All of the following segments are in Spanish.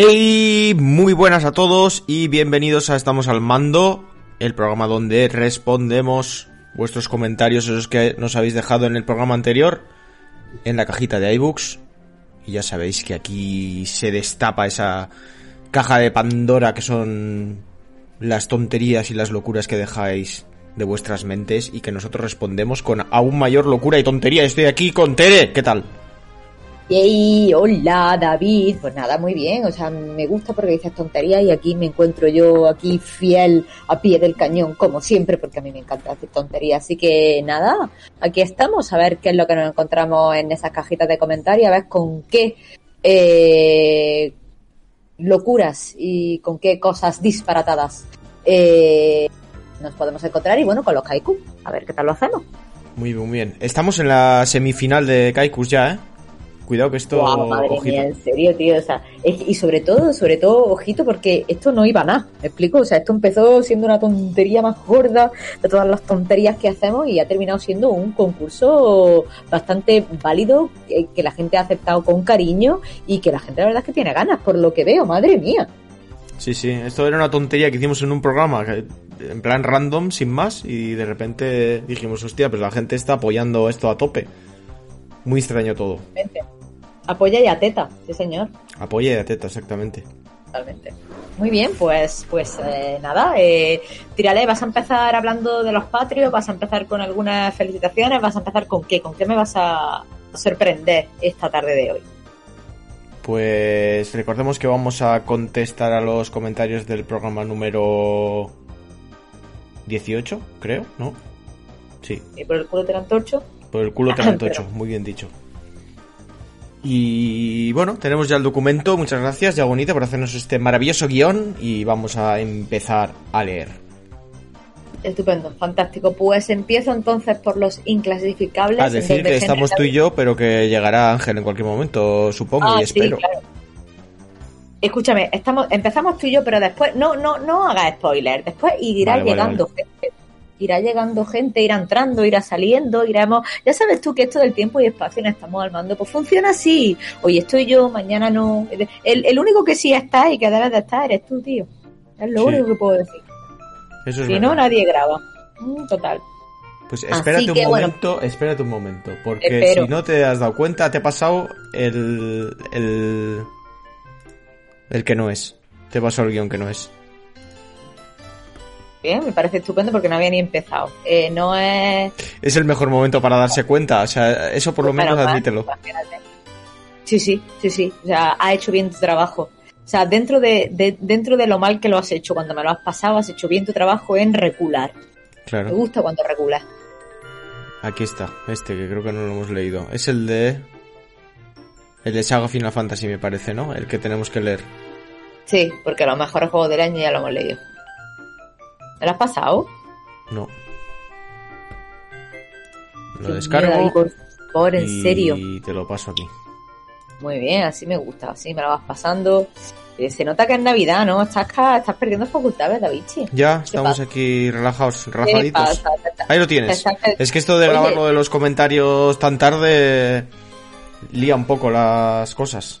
Hey, muy buenas a todos y bienvenidos a Estamos al Mando, el programa donde respondemos vuestros comentarios, esos que nos habéis dejado en el programa anterior, en la cajita de iBooks. Y ya sabéis que aquí se destapa esa caja de Pandora que son las tonterías y las locuras que dejáis de vuestras mentes y que nosotros respondemos con aún mayor locura y tontería. Estoy aquí con Tere, ¿qué tal? Yay, hola David, pues nada, muy bien, o sea, me gusta porque dices tonterías y aquí me encuentro yo aquí fiel a pie del cañón, como siempre, porque a mí me encanta hacer tonterías, así que nada, aquí estamos, a ver qué es lo que nos encontramos en esas cajitas de comentarios, a ver con qué eh, locuras y con qué cosas disparatadas eh, nos podemos encontrar y bueno, con los kaiku, a ver qué tal lo hacemos. Muy muy bien. Estamos en la semifinal de Kaikus ya, ¿eh? Cuidado que esto. Guau, madre ojito. mía, en serio, tío. O sea, es- y sobre todo, sobre todo, ojito, porque esto no iba a nada. ¿Me explico? O sea, esto empezó siendo una tontería más gorda de todas las tonterías que hacemos y ha terminado siendo un concurso bastante válido, que, que la gente ha aceptado con cariño y que la gente, la verdad, es que tiene ganas, por lo que veo, madre mía. Sí, sí, esto era una tontería que hicimos en un programa, en plan random, sin más, y de repente dijimos, hostia, pues la gente está apoyando esto a tope. Muy extraño todo. Vente. Apoya y ateta, sí, señor. Apoya y ateta, exactamente. Totalmente. Muy bien, pues, pues eh, nada, eh, tírale, vas a empezar hablando de los patrios, vas a empezar con algunas felicitaciones, vas a empezar con qué, con qué me vas a sorprender esta tarde de hoy. Pues recordemos que vamos a contestar a los comentarios del programa número 18, creo, ¿no? Sí, ¿Y por el culo te la antorcho? por el culo te la antocho, muy bien dicho. Y bueno, tenemos ya el documento, muchas gracias, ya bonita, por hacernos este maravilloso guion y vamos a empezar a leer. Estupendo, fantástico. Pues empiezo entonces por los inclasificables. A en decir que estamos tú y yo, pero que llegará Ángel en cualquier momento, supongo, Ah, y sí, espero. claro. Escúchame, estamos, empezamos tú y yo, pero después, no, no, no hagas spoiler. Después irá Vale, vale, llegando. Irá llegando gente, irá entrando, irá saliendo, iremos. Ya sabes tú que esto del tiempo y espacio no estamos al mando, pues funciona así. Hoy estoy yo, mañana no. El, el único que sí está y que debes de estar eres tú, tío. Es lo Sí. único que puedo decir. Eso es Si verdad. no, nadie graba. Mm, Total. Pues espérate un que, bueno. momento, espérate un momento, porque Espero. si no te has dado cuenta, te he pasado el, el, el que no es. Te he pasado el guion que no es. Bien, me parece estupendo porque no había ni empezado. Eh, no es. Es el mejor momento para darse cuenta, o sea, eso por lo Menos mal, admítelo. imagínate. Sí, sí, sí, sí. O sea, ha hecho bien tu trabajo. O sea, dentro de, de- dentro de lo mal que lo has hecho, cuando me lo has pasado, has hecho bien tu trabajo en recular. Me Claro, gusta cuando reculas. aquí está, este que creo que no lo hemos leído. Es el de... El de Saga Final Fantasy me parece, ¿no? El que tenemos que leer. Sí, porque los mejores juegos del año ya lo hemos leído. ¿Me lo has pasado? No. Lo descargo por favor, en y serio. te lo paso aquí. Muy bien, así me gusta, así me lo vas pasando. Eh, se nota que es Navidad, ¿no? Estás, estás perdiendo facultades, Davichi. Ya, estamos aquí relajados, ¿Qué relajaditos. Ahí lo tienes. Es que esto de grabar lo de los comentarios tan tarde lía un poco las cosas.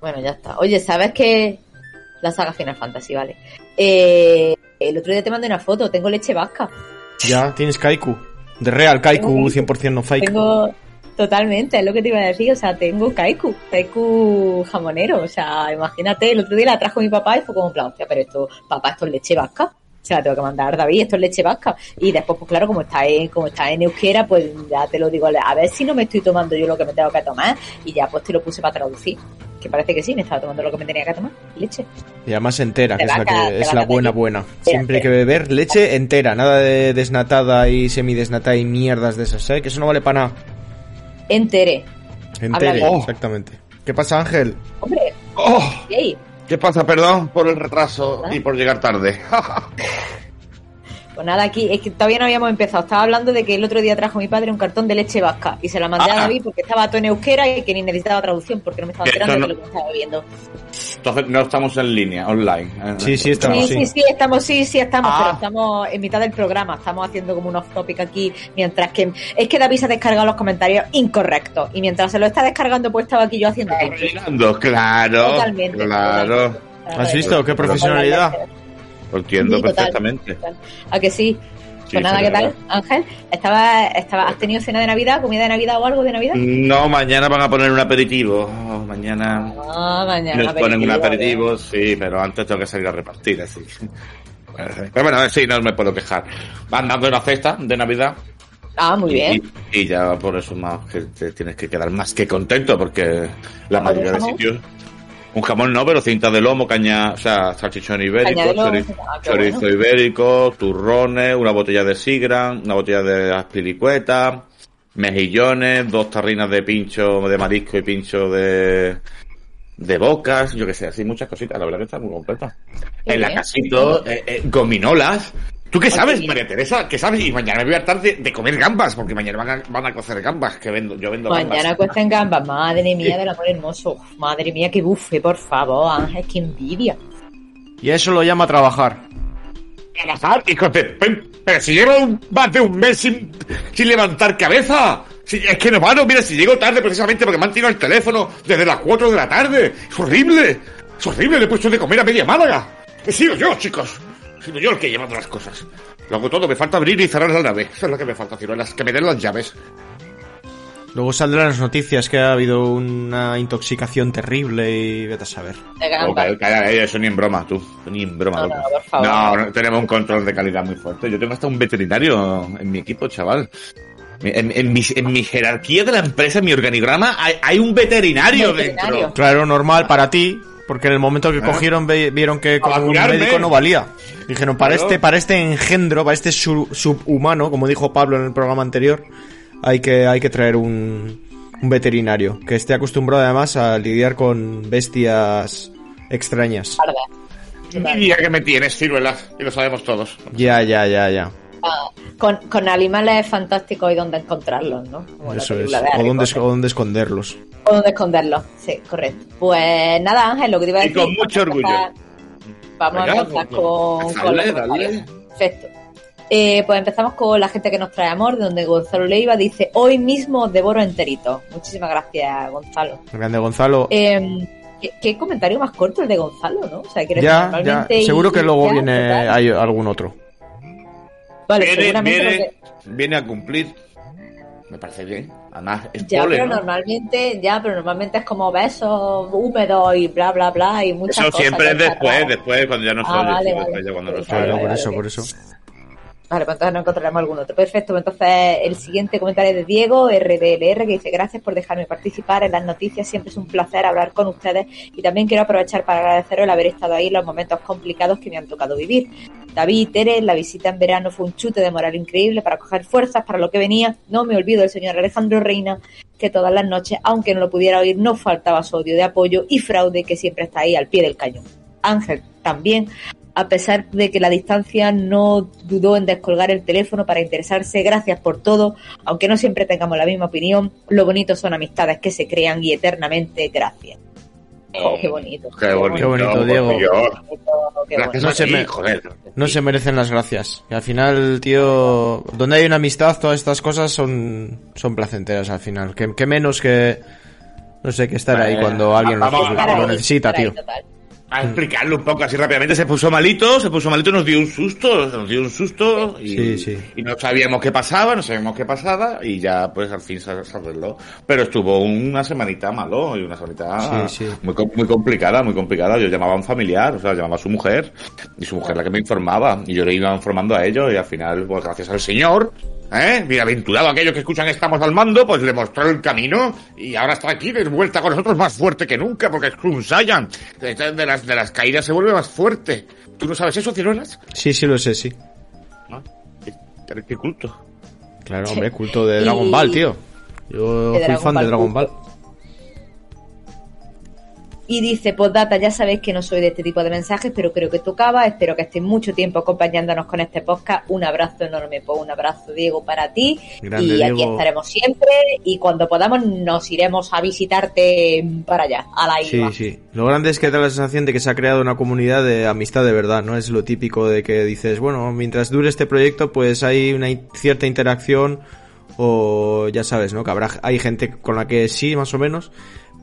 Bueno, ya está. Oye, ¿sabes que la saga Final Fantasy, vale? Eh, el otro día te mandé una foto, tengo leche vasca. Ya, tienes Kaiku. De real Kaiku, Tengo- 100% no fake. Tengo, Totalmente, es lo que te iba a decir. O sea, tengo Kaiku, Kaiku jamonero. O sea, imagínate, el otro día la trajo mi papá y fue como plan, "Hostia, pero esto, papá, esto es leche vasca. Se la tengo que mandar, David, esto es leche vasca. Y después, pues claro, como está en, como está en euskera, pues ya te lo digo, a ver si no me estoy tomando yo lo que me tengo que tomar. Y ya pues te lo puse para traducir. Que parece que sí, me estaba tomando lo que me tenía que tomar, leche. Y además entera, que es la, que, es la buena buena. Siempre hay que beber leche entera, nada de desnatada y semidesnatada y mierdas de esas, ¿eh? Que eso no vale para nada. Entere. Entera, bien. exactamente. ¿Qué pasa, Ángel? Hombre, Oh. ¿Qué pasa? Perdón por el retraso y por llegar tarde. Pues nada, aquí es que todavía no habíamos empezado. Estaba hablando de que el otro día trajo mi padre un cartón de leche vasca y se la mandé a Ah. David porque estaba todo en euskera y que ni necesitaba traducción porque no me estaba enterando no- de lo que estaba bebiendo. Entonces no estamos en línea, online. ¿eh? Sí, sí, estamos. Sí, sí. sí, sí, estamos, sí, sí, estamos, Ah. pero estamos en mitad del programa, estamos haciendo como un off topic aquí, mientras que es que David se ha descargado los comentarios incorrectos y mientras se lo está descargando pues estaba aquí yo haciendo. Rellenando, claro. Totalmente. Claro. totalmente. ¿Has visto? Qué profesionalidad. Lo entiendo Sí, total. perfectamente. ¿A que sí? Sí, pues nada, ¿qué tal. Ángel? ¿Estaba, estaba, ¿Has tenido cena de Navidad, comida de Navidad o algo de Navidad? No, mañana van a poner un aperitivo. Oh, mañana Ah, mañana. nos ponen un aperitivo, sí, pero antes tengo que salir a repartir, así. Pero bueno, sí, no me puedo quejar. Van dando una cesta de Navidad. Ah, muy bien. Y, y ya por eso más que te tienes que quedar más que contento porque la ¿Jamón mayoría de sitios un jamón no, pero cinta de lomo, caña, o sea, salchichón ibérico, lomo, chorizo, ah, chorizo bueno. ibérico, turrones, una botella de sigran, una botella de aspiricueta, mejillones, dos tarrinas de pincho de marisco y pincho de de bocas, yo que sé, así muchas cositas, la verdad que está muy completa. Qué en la casito, eh, eh, gominolas. ¿Tú qué sabes. María Teresa? ¿Qué sabes? Y mañana me voy a hartar de, de comer gambas, porque mañana van a, van a cocer gambas, que vendo, yo vendo Mañana gambas. cuestan gambas, madre mía del amor hermoso. Madre mía, qué bufe, por favor, Ángel, qué envidia. Y eso lo llama trabajar. trabajar, hijo de... pe- Pero si llevo un- más de un mes sin, sin levantar cabeza. Si, es que no paro, mira, si llego tarde precisamente porque me han tirado el teléfono desde las 4 de la tarde. Es horrible. Es horrible, le he puesto de comer a media Málaga. He sido yo, chicos. Sido yo el que he llevado las cosas. Lo hago todo, me falta abrir y cerrar la nave. Eso es lo que me falta, ciruelas, que me den las llaves. Luego saldrán las noticias que ha habido una intoxicación terrible y vete a saber. Calla, eh, eso ni en broma, tú. Ni en broma, No, no, por favor. No, no, tenemos un control de calidad muy fuerte. Yo tengo hasta un veterinario en mi equipo, chaval. En, en mi, en mi jerarquía de la empresa, en mi organigrama, hay, hay un veterinario, Veterinario. dentro. Claro, normal para ti, porque en el momento que Ah. cogieron vieron que con un médico no valía. Dijeron, para Claro. este, para este engendro, para este su- subhumano, como dijo Pablo en el programa anterior, hay que, hay que traer un, un veterinario que esté acostumbrado además a lidiar con bestias extrañas. Envidia que me tienes, ciruelas, y lo sabemos todos. Ya, ya, ya, ya. Ah, con, con animales fantásticos y dónde encontrarlos, ¿no? Como Eso es. O dónde, o dónde esconderlos. O dónde esconderlos, sí, correcto. Pues nada, Ángel, lo que te iba a Y decir. con mucho vamos a orgullo. empezar- Vamos Venga, a empezar pues, con, con dale, dale. Perfecto. Eh, pues empezamos con la gente que nos trae amor, de donde Gonzalo Leiva dice, hoy mismo os devoro enterito. Muchísimas gracias, Gonzalo. Grande Gonzalo. Eh, ¿qué, qué comentario más corto el de Gonzalo, ¿no? O sea, decir, ya, ya. Seguro y- que luego ya, viene total. hay algún otro. Vale, Viene, seguramente viene, viene a cumplir. Me parece bien. Además, es Ya, pole, pero ¿no? normalmente, ya, pero normalmente es como besos húmedos y bla, bla, bla, y muchas Eso cosas. siempre es después, después, cuando ya no Ah, soy vale, sí, vale. después ya cuando. Claro, vale, por vale, eso, por eso. Vale, pues entonces no encontraremos algún otro. Perfecto, pues entonces el siguiente comentario es de Diego, RDLR, que dice gracias por dejarme participar en las noticias, siempre es un placer hablar con ustedes y también quiero aprovechar para agradeceros el haber estado ahí en los momentos complicados que me han tocado vivir. David y Tere, la visita en verano fue un chute de moral increíble para coger fuerzas para lo que venía. No me olvido del señor Alejandro Reina, que todas las noches, aunque no lo pudiera oír, no faltaba su odio de apoyo y fraude que siempre está ahí al pie del cañón. Ángel también, a pesar de que la distancia no dudó en descolgar el teléfono para interesarse. Gracias por todo, aunque no siempre tengamos la misma opinión. Lo bonito son amistades que se crean y eternamente gracias. Oh, qué bonito. Qué bonito, Qué bonito, Diego. Qué Gracias No se me- joder. No se merecen las gracias. Y al final, tío, donde hay una amistad, todas estas cosas son, son placenteras al final. Que, menos que, no sé, que estar ahí cuando alguien lo, lo necesita, tío. total. A explicarlo un poco así rápidamente. Se puso malito, se puso malito, nos dio un susto, nos dio un susto y, Sí, sí. y no sabíamos qué pasaba, no sabíamos qué pasaba y ya pues al fin se, arregló. Pero estuvo una semanita malo y una semanita Sí. Muy, muy complicada, muy complicada. Yo llamaba a un familiar, o sea, llamaba a su mujer y su mujer la que me informaba y yo le iba informando a ellos y al final, pues gracias al Señor, ¿eh? Bienaventurado aquellos que escuchan Estamos al mando, pues le mostró el camino y ahora está aquí de vuelta con nosotros más fuerte que nunca porque es un Saiyan. De, de las, de las caídas se vuelve más fuerte. ¿Tú no sabes eso, Ciruelas? Sí, sí lo sé, sí. ¿No? Qué, qué culto. Claro, hombre, culto de Dragon Ball, tío. Yo fui Dragon fan de Dragon Ball. Y dice, postdata, ya sabéis que no soy de este tipo de mensajes, pero creo que tocaba. Espero que estéis mucho tiempo acompañándonos con este podcast. Un abrazo enorme, pues un abrazo, Diego, para ti. Grande, y aquí Diego. estaremos siempre. Y cuando podamos, nos iremos a visitarte para allá, a la Sí, isla. sí. Lo grande es que da la sensación de que se ha creado una comunidad de amistad de verdad, ¿no? Es lo típico de que dices, bueno, mientras dure este proyecto, pues hay una cierta interacción o ya sabes, ¿no? Que habrá, hay gente con la que sí, más o menos,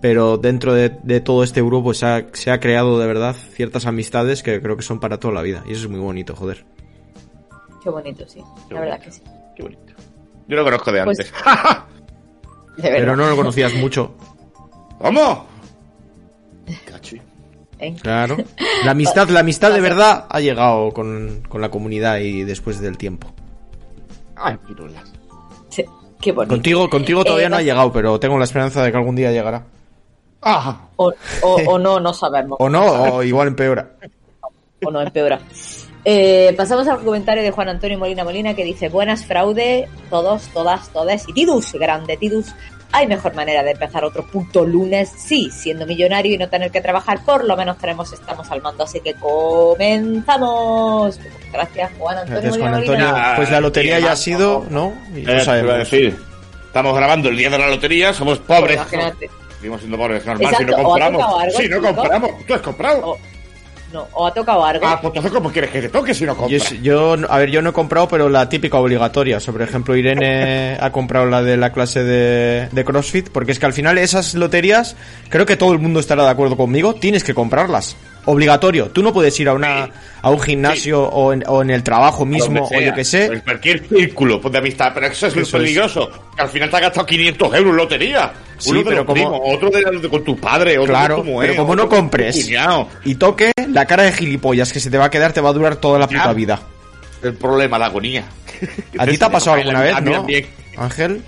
pero dentro de, de todo este grupo se ha, se ha creado de verdad ciertas amistades que creo que son para toda la vida. Y eso es muy bonito, joder. Qué bonito, sí. Qué la verdad que sí. Qué bonito. Yo lo conozco de Pues- antes. De verdad. Pero no lo conocías mucho. ¿Cómo? Cachi. ¿eh? Claro. La amistad, la amistad de verdad ha llegado con, con la comunidad y después del tiempo. Ay, Ciruelas. Sí, Qué bonito. Contigo, contigo todavía Eh, no ha llegado, pero tengo la esperanza de que algún día llegará. Ah, O, o, o no, no sabemos. O no, o igual empeora. o no empeora. Eh, pasamos al comentario de Juan Antonio Molina Molina que dice buenas fraude, todos, todas, todas y Tidus, grande Tidus. Hay mejor manera de empezar otro puto lunes, sí, siendo millonario y no tener que trabajar, por lo menos tenemos, estamos al mando, así que comenzamos. Gracias Juan Antonio Gracias, Juan Molina Antonio. Molina. Pues la lotería ya ha sido, ¿no? Y Eh, no te iba a sabemos. decir. Estamos grabando el día de la lotería, somos pobres. Pues Imagínate. Seguimos siendo pobres, normal, si Exacto, no o ha compramos. algo, si no compramos, ¿tú has comprado? O, no, o ha tocado algo. Ah, pues entonces, ¿cómo quieres que te toque si no Yo, compras? yo, a ver, yo no he comprado, pero la típica obligatoria. O sea, por ejemplo, Irene ha comprado la de la clase de, de CrossFit, porque es que al final esas loterías, creo que todo el mundo estará de acuerdo conmigo, tienes que comprarlas. Obligatorio. Tú no puedes ir a una a un gimnasio o, en, o en el trabajo mismo o yo que sé. En cualquier círculo pues, de amistad, pero eso es Eso es. peligroso. Que al final te has gastado 500 euros en lotería. Sí, Uno de pero los como- primos, otro de, con tu padre, otro Claro, con tu mujer, pero como no compres y toque, la cara de gilipollas que se te va a quedar te va a durar toda la puta vida. El problema, la agonía. ¿A ti te ha pasado alguna vez, no? Ángel?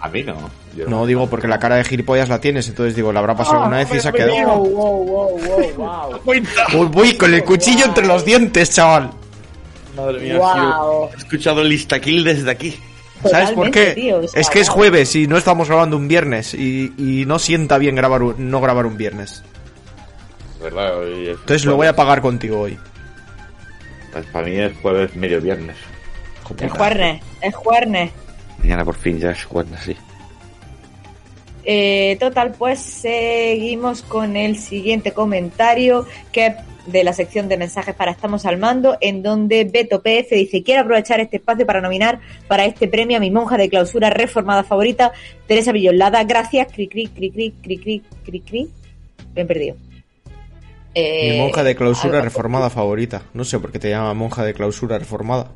A mí no. Yo No, digo porque la cara de gilipollas la tienes, entonces digo, la habrá pasado alguna vez y se ha quedado. Wow, wow, wow, wow, wow. Cuenta. Uy, Voy con el cuchillo entre los dientes, chaval. Madre mía, Wow. sí, he escuchado el Instakill desde aquí. ¿Sabes por qué? tío, o sea, es que es wow. jueves y no estamos grabando un viernes y, y no sienta bien grabar un- no grabar un viernes. ¿Verdad? Hoy es Entonces lo voy a pagar contigo hoy. Pues para mí es jueves, medio viernes. Es jueves, es jueves. Mañana por fin ya es jueves, sí. Eh, total, pues seguimos con el siguiente comentario que es de la sección de mensajes para Estamos al Mando, en donde Beto PF dice, quiero aprovechar este espacio para nominar para este premio a mi monja de clausura reformada favorita, Teresa Villolada. Gracias, cri cri, cri cri, cri cri, cri cri. Bien perdido. Eh, Mi monja de clausura algo- reformada favorita. No sé por qué te llama monja de clausura reformada.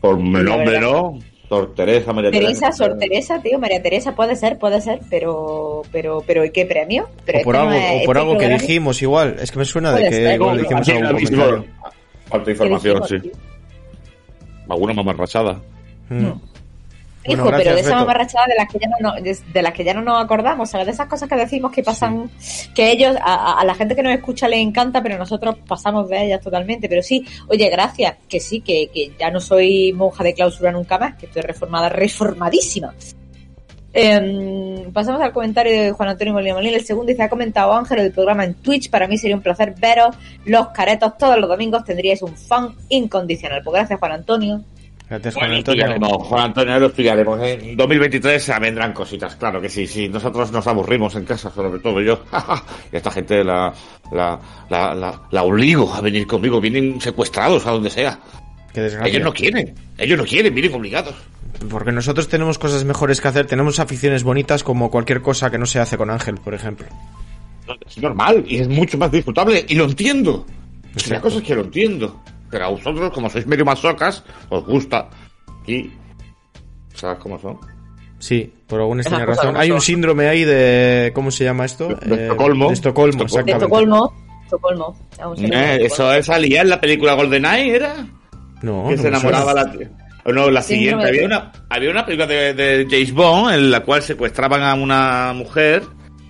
Por mi La nombre, verdad. ¿no? Sor Teresa, María Teresa, Sor Teresa, tío, María Teresa, puede ser, puede ser, pero, pero, pero, ¿y qué premio? Pero O por este algo, no es- o por este algo que dijimos igual. Es que me suena de que ser. igual No, dijimos comentario. Falta ¿Qué información, dijimos, sí. tío? Alguna mamarrachada. Mm. Hijo, Bueno, pero de esa mamarrachada de las que ya no, de, de las que ya no nos acordamos, ¿sabes? De esas cosas que decimos que pasan, que ellos, a, la gente que nos escucha les encanta, pero nosotros pasamos de ellas totalmente. Pero sí, oye, gracias, que sí, que, que ya no soy monja de clausura nunca más, que estoy reformada, reformadísima. Em, pasamos al comentario de Juan Antonio Molina Molina. El segundo dice, ha comentado Ángel del programa en Twitch. Para mí sería un placer veros los caretos todos los domingos. Tendríais un fan incondicional. Pues gracias, Juan Antonio. Gracias, Juan Antonio. estudiaremos, Juan Antonio, lo estudiaremos. En 2023 vendrán cositas, claro que sí. Sí, nosotros nos aburrimos en casa, sobre todo yo. y esta gente la, la, la, la, la obligo a venir conmigo. Vienen secuestrados a donde sea. Ellos no quieren. Ellos no quieren, vienen obligados. Porque nosotros tenemos cosas mejores que hacer, tenemos aficiones bonitas como cualquier cosa que no se hace con Ángel, por ejemplo. es normal y es mucho más disfrutable y lo entiendo. La cosa es que lo entiendo. Pero a vosotros, como sois medio masocas, os gusta. Y. ¿Sabes cómo son? Sí, por alguna extraña razón. Hay un síndrome ahí de. ¿Cómo se llama esto? De- de Eh, Estocolmo. De Estocolmo, Estocolmo. De exactamente. Estocolmo. Estocolmo. Eh, eso salía en la película GoldenEye, ¿era? No, que no se enamoraba la tía. O no, la siguiente. Había una, había una película de, de James Bond en la cual secuestraban a una mujer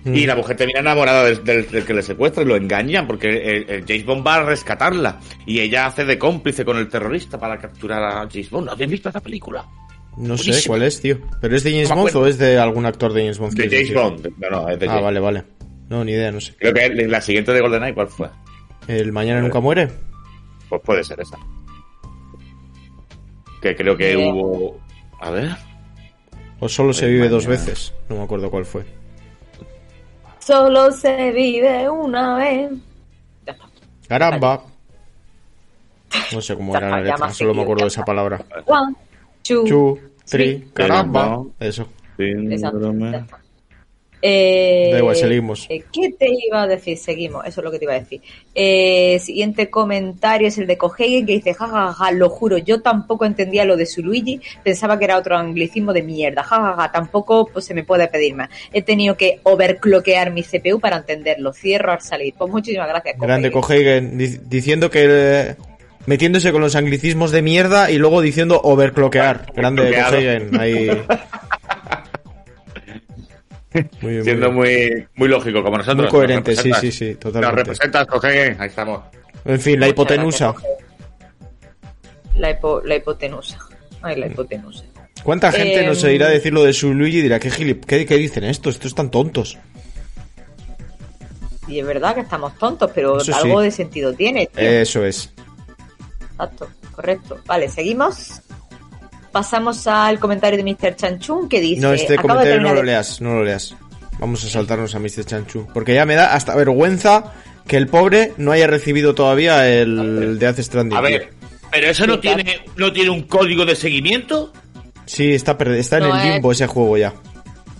Mm. y la mujer termina enamorada del, del- del que le secuestra y lo engañan porque el, el James Bond va a rescatarla y ella hace de cómplice con el terrorista para capturar a James Bond. ¿No habéis visto esa película? No sé cuál es, tío. ¿Pero es de James No Bond o es de algún actor de James Bond? De James decir? Bond. No, no, es de Ah, James vale, vale. No, ni idea, no sé. Creo que la siguiente de GoldenEye, ¿cuál fue? ¿El Mañana Nunca Muere? Pues puede ser esa. Que creo que hubo... A ver... ¿O solo se vive dos veces? No me acuerdo cuál fue. Solo se vive una vez. Ya está. ¡Caramba! No sé cómo era la letra, solo me acuerdo de esa palabra. One, two, Sí. caramba. Caramba. Eso. Está. Eh, Da igual, seguimos. eh, ¿Qué te iba a decir? Seguimos, eso es lo que te iba a decir. Eh, siguiente comentario es el de Cohegen que dice, jajaja, ja, ja, lo juro, yo tampoco entendía lo de su Luigi, pensaba que era otro anglicismo de mierda, jajaja, ja, ja, tampoco pues, se me puede pedir más. He tenido que overclockear mi CPU para entenderlo, cierro al salir. Pues muchísimas gracias. Grande di- diciendo que... eh, metiéndose con los anglicismos de mierda y luego diciendo overclockear. Grande. Cohegen, ahí... Muy bien, muy Siendo bien. muy, muy lógico, como nosotros. Muy coherente, Nos sí, sí, sí, Nos totalmente. representas, Coge, ahí estamos. En fin, la hipotenusa. La, hipo- la hipotenusa. Ay, la hipotenusa. ¿Cuánta gente Em, nos oirá decir lo de su Luigi y dirá, ¿qué, gilip- qué, qué dicen estos? Estos están tontos. Y es verdad que estamos tontos, pero Eso sí. algo de sentido tiene. tío. Eso es. Exacto, correcto. Vale, seguimos. Pasamos al comentario de Mr. Chanchun que dice... No, este "Acabo de comentario no lo de- leas, no lo leas. Vamos a saltarnos a Mr. Chanchu. Porque ya me da hasta vergüenza que el pobre no haya recibido todavía el de Hace Stranding. A ver, pero eso no tiene, no tiene un código de seguimiento. Sí, está, está en No el es- limbo ese juego ya.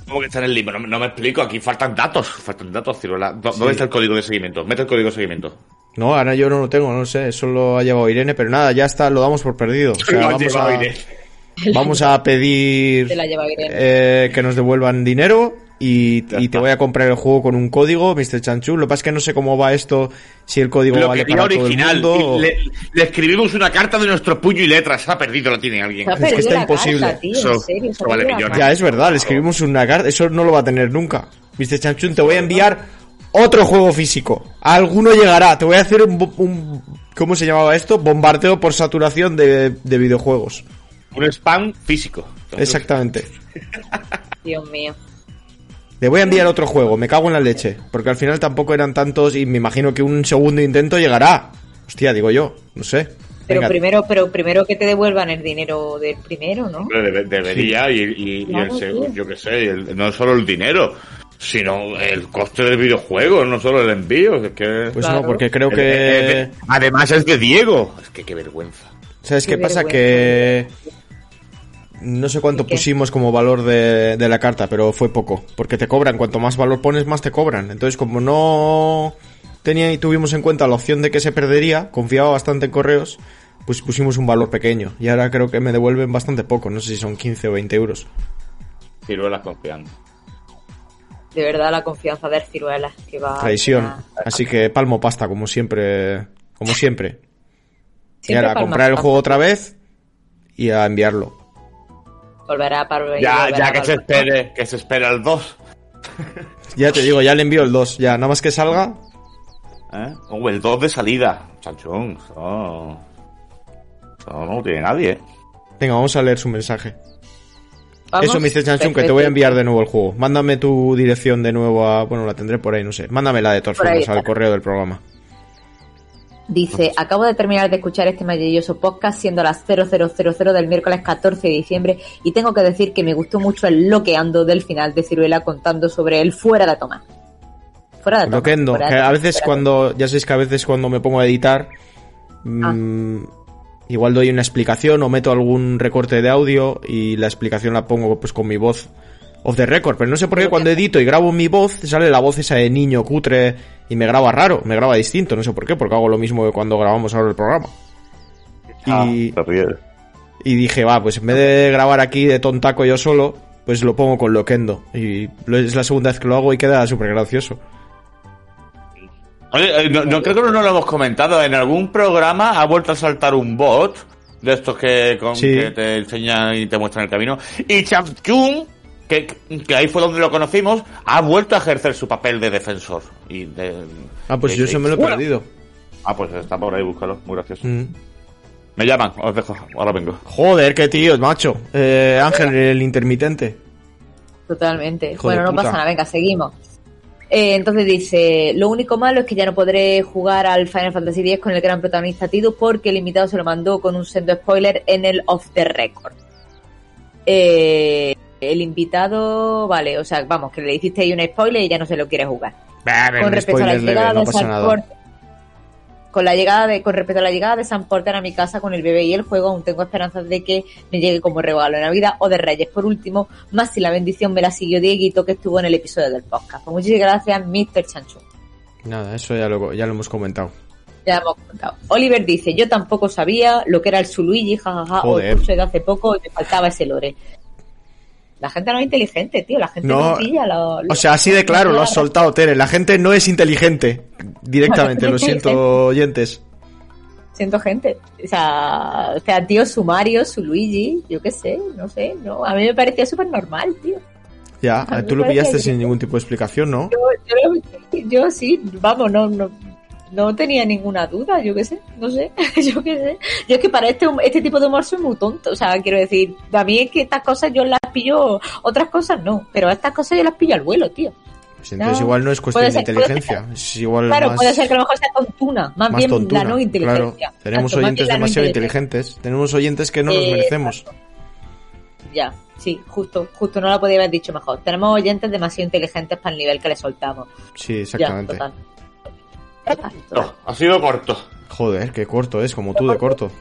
¿Cómo que está en el libro? No, no me explico, aquí faltan datos. Faltan datos, Ciruela. ¿Dó- ¿Dónde Sí. está el código de seguimiento? Mete el código de seguimiento. No, ahora yo no lo tengo, no lo sé. Eso lo ha llevado Irene, pero nada, ya está, lo damos por perdido. O sea, Lo ha vamos, llevado a, Irene. vamos a pedir eh, que nos devuelvan dinero y, te voy a comprar el juego con un código, Mr. Chanchu. Lo que pasa es que no sé cómo va esto, si el código Lo vale para todo el original. mundo. Le, le escribimos una carta de nuestro puño y letra. Se ha perdido, lo tiene alguien. Es que está imposible. carta, tío, Eso- en serio. se ha eso vale perdido la millones. Ya, es verdad, le escribimos una carta. Eso no lo va a tener nunca. Mr. Chanchun, te voy a enviar otro juego físico. Alguno llegará. Te voy a hacer un, bo- un- ¿Cómo se llamaba esto? Bombardeo por saturación de, de videojuegos. Un spam físico. Exactamente. Dios mío. Le voy a enviar otro juego. Me cago en la leche. Porque al final tampoco eran tantos y me imagino que un segundo intento llegará. Hostia, digo yo. No sé. Pero Venga, primero, pero primero que te devuelvan el dinero del primero, ¿no? Hombre, debe- debería, y, y- y Claro, el seg- tío. yo qué sé, el- no solo el dinero, sino el coste del videojuego, no solo el envío. Es que... Pues Claro. no, porque creo que... Además es de Diego. Es que qué vergüenza. ¿Sabes qué Qué pasa? Que no sé cuánto pusimos como valor de, de la carta, pero fue poco. Porque te cobran, cuanto más valor pones, más te cobran. Entonces, como no tenía y tuvimos en cuenta la opción de que se perdería, confiaba bastante en correos, pues pusimos un valor pequeño. Y ahora creo que me devuelven bastante poco, no sé si son 15 o 20 euros. Ciruelas confiando. De verdad, la confianza de ciruelas que va. Traición. a- Así que palmo pasta, como siempre. Como siempre. y Siempre ahora a comprar el pasta. juego otra vez y a enviarlo. Volverá para. Ya, volverá ya que para- se espere, que se espere el 2. Ya te digo, ya le envío el 2. Ya, nada más que salga, ¿Eh? O el 2 de salida. Chanchón. Eso, eso no tiene nadie. ¿eh? Venga, vamos a leer su mensaje. Vamos. Eso, Mr. Chanchun, que te voy a enviar de nuevo el juego. Mándame tu dirección de nuevo a... Bueno, la tendré por ahí, no sé. Mándamela de todas formas al correo del programa. Dice, acabo de terminar de escuchar este maravilloso podcast siendo las 0000 del miércoles 14 de diciembre y tengo que decir que me gustó mucho el loqueando del final de Ciruela contando sobre el fuera de toma. Fuera de toma. Loquendo, fuera de que a veces cuando... Ya sabéis que a veces cuando me pongo a editar... mm, Igual doy una explicación o meto algún recorte de audio y la explicación la pongo pues con mi voz off the record, pero no sé por qué cuando edito y grabo mi voz, sale la voz esa de niño cutre y me graba raro, me graba distinto, no sé por qué, porque hago lo mismo que cuando grabamos ahora el programa. Y, Ah, ríes. y dije, va, pues en vez de grabar aquí de tontaco yo solo, pues lo pongo con Loquendo. Y es la segunda vez que lo hago y queda súper gracioso. Oye, eh, no, no creo que no lo hemos comentado. En algún programa ha vuelto a saltar un bot de estos que, con, Sí. que te enseñan y te muestran el camino. Y Chamchun, que, que ahí fue donde lo conocimos, ha vuelto a ejercer su papel de defensor. Y de, Ah, pues de- yo eso me lo he Bueno. perdido. Ah, pues está por ahí, búscalo. Muy gracioso. Mm. Me llaman, os dejo. Ahora vengo. Joder, qué tío, macho. Eh, Ángel, el intermitente. Totalmente. Hijo bueno, no puta. pasa nada, venga, seguimos. Eh, entonces dice, lo único malo es que ya no podré jugar al Final Fantasy X con el gran protagonista Tidus porque el invitado se lo mandó con un sendo spoiler en el off the record. Eh, el invitado, vale, o sea, vamos, que le hiciste ahí un spoiler y ya no se lo quiere jugar. Con respecto a la leve, llegada no de nada. Porter, con la llegada de, con respecto a la llegada de Sam Porter a mi casa con el bebé y el juego, aún tengo esperanzas de que me llegue como regalo de Navidad o de Reyes. Por último, más si la bendición me la siguió Dieguito que estuvo en el episodio del podcast. Pues muchísimas gracias, Mr. Chanchu. Nada, eso ya lo, ya lo hemos comentado. Ya hemos contado. Oliver dice, yo tampoco sabía lo que era el Suluigi, jajaja, o el curso de hace poco y me faltaba ese lore. La gente no es inteligente, tío. La gente no, No, pilla lo- lo- O sea, así de claro, lo has soltado, Tere. La gente no es inteligente. Directamente, lo siento, oyentes. siento gente. O sea, o sea, tío, su Mario, su Luigi, yo qué sé, no sé, no. A mí me parecía súper normal, tío. Ya, tú lo pillaste sin ningún tipo de explicación, ¿no? Yo, yo, yo sí, vamos, no, no, no tenía ninguna duda, yo qué sé, no sé, yo qué sé. Yo es que para este, este tipo de humor soy muy tonto, o sea, quiero decir, a mí es que estas cosas yo las pillo, otras cosas no, pero estas cosas yo las pillo al vuelo, tío. Pues entonces No. igual no es cuestión de ser- inteligencia. Es igual Claro, más, puede ser que a lo mejor sea tontuna, más, más bien tontuna. la no inteligencia. Claro, tenemos Tanto, oyentes no demasiado inteligentes. Tenemos oyentes que no nos Eh, merecemos. Ya, sí, justo, justo no lo podía haber dicho mejor. Tenemos oyentes demasiado inteligentes para el nivel que le soltamos. Sí, exactamente. total. No, ha sido corto. Joder, qué corto es, como tú de corto.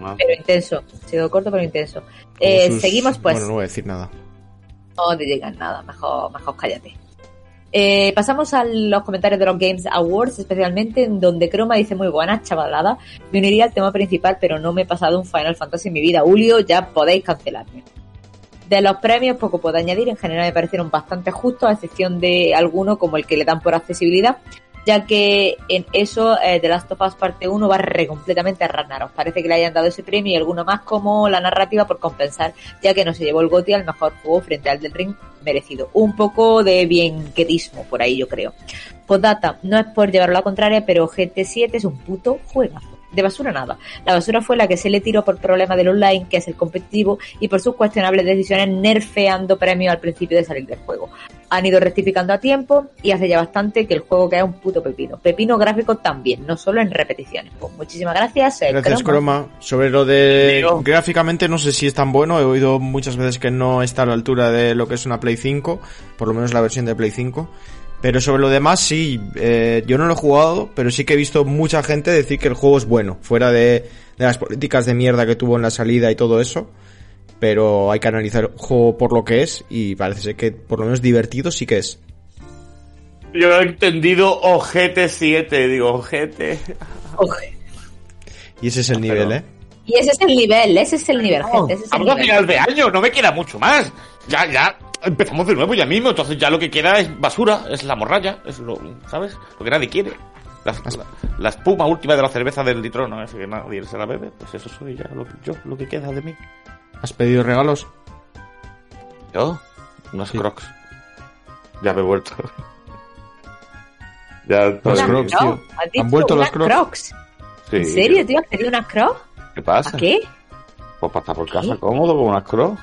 Ah. Pero intenso. Ha sido corto, pero intenso. Eh, sus- Seguimos, pues. Bueno, no voy a decir nada. No te digan nada, mejor, mejor cállate. Eh, pasamos a los comentarios de los Games Awards, especialmente en donde Croma dice muy buenas, chavalada. Me uniría al tema principal, pero no me he pasado un Final Fantasy en mi vida. Julio, ya podéis cancelarme. De los premios, poco puedo añadir. En general me parecieron bastante justos, a excepción de alguno como el que le dan por accesibilidad, ya que en eso eh, The Last of Us Parte 1 barre completamente a Ragnarok. Parece que le hayan dado ese premio y alguno más como la narrativa por compensar, ya que no se llevó el GOTY al mejor juego frente al del Ring merecido. Un poco de bienquedismo por ahí, yo creo. Postdata, no es por llevarlo a la contraria, pero GT7 es un puto juegazo. De basura nada. La basura fue la que se le tiró por problema del online, que es el competitivo, y por sus cuestionables decisiones nerfeando premios al principio de salir del juego. Han ido rectificando a tiempo y hace ya bastante que el juego queda un puto pepino. Pepino gráfico también, no solo en repeticiones. Pues muchísimas gracias. eh, Gracias, Croma. Croma. Sobre lo de Digo. gráficamente, no sé si es tan bueno. He oído muchas veces que no está a la altura de lo que es una Play 5, por lo menos la versión de Play 5. Pero sobre lo demás, sí, eh, yo no lo he jugado, pero sí que he visto mucha gente decir que el juego es bueno, fuera de, de las políticas de mierda que tuvo en la salida y todo eso. Pero hay que analizar el juego por lo que es y parece ser que por lo menos divertido sí que es. Yo he entendido ojete 7, digo ojete. Oje. Y ese es el nivel, ¿eh? Y ese es el nivel, ese es el nivel, gente. Ese es el nivel. final de año, no me queda mucho más. Ya, ya, empezamos de nuevo ya mismo, entonces ya lo que queda es basura, es la morralla, es lo, ¿sabes? Lo que nadie quiere. La, la- la espuma última de la cerveza del litrón, ¿no? Es que nadie se la bebe, pues eso soy ya, lo, yo, lo que queda de mí. ¿Has pedido regalos? ¿Yo? Unas Sí. crocs. Ya me he vuelto. ya Los Crocs, tío. ¿has dicho? Han vuelto los Crocs. Sí, ¿En serio, tío? ¿Has pedido unas Crocs? ¿Qué pasa? ¿A qué? Pues para estar por casa cómodo con unas crocs.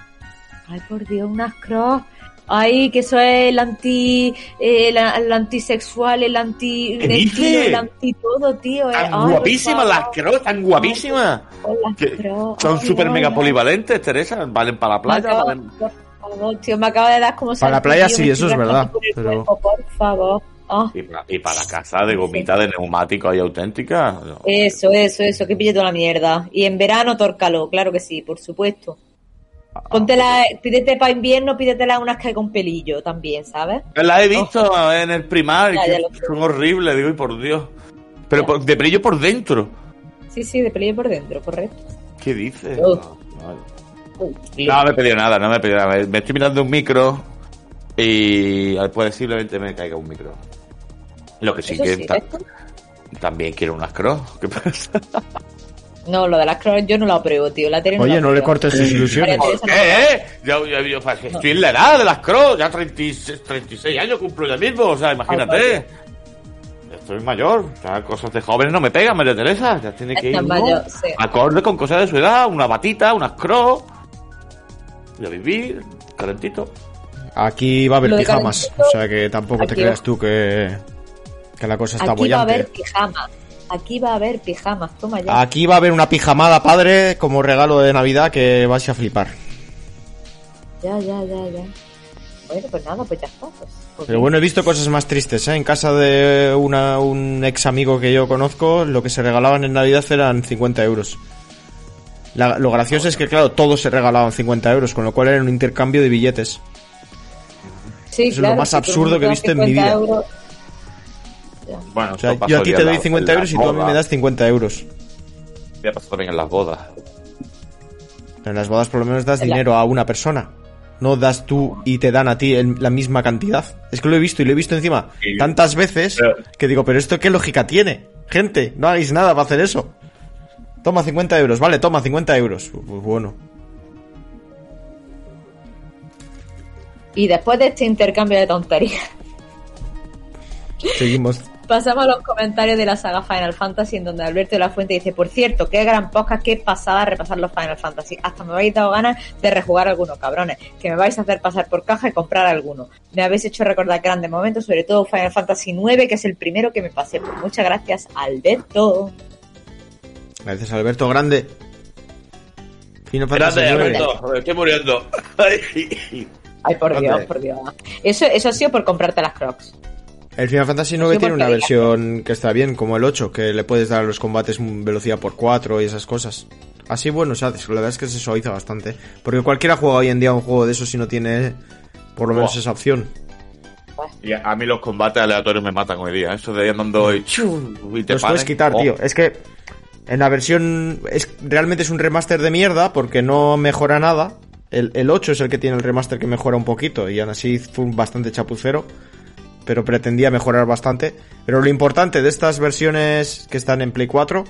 Ay, por Dios, unas Crocs. Ay, que eso es el anti, eh, el, el antisexual, el anti, ¿Qué el anti todo, tío. eh. Tan Ay, por guapísimas las crocs, tan guapísimas. Son súper mega polivalentes, Teresa. Valen para la playa, valen... Por favor, tío, me acaba de dar como Para la playa sí, eso es verdad, pero- cuerpo, por favor. Ah, Y para, y para la casa de gomita de neumático ahí auténtica. No. eso, eso, eso, que pille toda la mierda. Y en verano, tórcalo, claro que sí, por supuesto. Póntela, pídete para invierno, pídetela unas que con pelillo también, ¿sabes? Las he visto en el primar y Ya, son horribles, digo, y por Dios. Pero por- de brillo por dentro. Sí, sí, de pelillo por dentro, correcto. ¿Qué dices? No, no me he pedido nada, no me he pedido nada. Me estoy mirando un micro y posiblemente me caiga un micro. Lo que sí Eso que sí, ta- también quiero unas cross. ¿Qué pasa? No, lo de las cross yo no lo apruebo, tío. La Tere Oye, la no le cortes sus ilusiones. No ¿Qué, eh? Yo, yo- yo- pues, estoy en la edad de las cross, ya 36, 36 años cumplo ya mismo, o sea, imagínate. Estoy mayor, o sea, cosas de jóvenes no me pegan, María Teresa. Ya tiene que ir uno mayor, sí. acorde con cosas de su edad, una batita, unas cross. Y a vivir, calentito. Aquí va a haber pijamas, o sea que tampoco te aquí creas tú que, que la cosa está Aquí va a bollante. haber pijamas. Aquí va a haber pijamas, toma ya. Aquí va a haber una pijamada, padre, como regalo de Navidad que vais a flipar. Ya, ya, ya, ya. Bueno, pues nada, pues ya está. Pues, pues Pero bueno, he visto cosas más tristes, ¿eh? En casa de una, un ex amigo que yo conozco, lo que se regalaban en Navidad eran 50 euros. La- lo gracioso es que, claro, todos se regalaban 50 euros, con lo cual era un intercambio de billetes. Sí, es lo más absurdo que he visto en mi 50 vida. euros, Bueno, O sea, esto yo a ti ya te doy la- 50 en euros y tú a mí me das 50 euros. Ya pasó también en las bodas. Pero en las bodas por lo menos das dinero a una persona. No das tú y te dan a ti el- la misma cantidad. Es que lo he visto y lo he visto encima Sí. tantas veces Pero- que digo, pero esto qué lógica tiene. Gente, no hagáis nada para hacer eso. Toma 50 euros, vale, toma 50 euros. Pues bueno. Y después de este intercambio de tonterías, Seguimos. Pasamos a los comentarios de la saga Final Fantasy, en donde Alberto de la Fuente dice, por cierto, qué gran podcast, qué pasada repasar los Final Fantasy. Hasta me habéis dado ganas de rejugar algunos, cabrones, que me vais a hacer pasar por caja y comprar alguno. Me habéis hecho recordar grandes momentos, sobre todo Final Fantasy 9, que es el primero que me pasé. Pues muchas gracias, Alberto. Gracias, Alberto Grande. Final Fantasy Espérate, IX. Alberto, me estoy muriendo. Ay, por. Dios, por Dios. Eso, eso ha sido por comprarte las crocs. El Final Fantasy IX tiene una versión que está bien, como el 8, que le puedes dar a los combates un velocidad por 4 y esas cosas. Así bueno, o sea, la verdad es que se suaviza bastante. Porque cualquiera juega hoy en día un juego de eso si no tiene por lo menos esa opción. Y a mí los combates aleatorios me matan hoy día. Eso de andando y, ¡chum! y te Los puedes quitar, Oh, tío. Es que en la versión. Es, realmente es un remaster de mierda porque no mejora nada. El, el 8 es el que tiene el remaster que mejora un poquito y aún así fue un bastante chapucero. Pero pretendía mejorar bastante. Pero lo importante de estas versiones que están en Play 4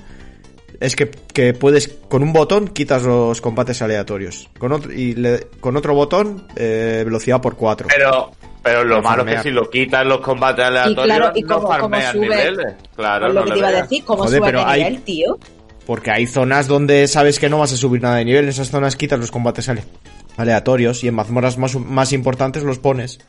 es que, que puedes, con un botón, quitas los combates aleatorios. Con otro, y le- con otro botón, eh, velocidad por 4. Pero, pero lo malo es que si lo quitas los combates aleatorios, claro, y no cómo farmeas sube- niveles. Claro, lo no que le te iba a decir, ¿cómo Joder, sube pero de hay- nivel, tío? Porque hay zonas donde sabes que no vas a subir nada de nivel. En esas zonas quitas los combates ale- aleatorios y en mazmorras más, más importantes los pones.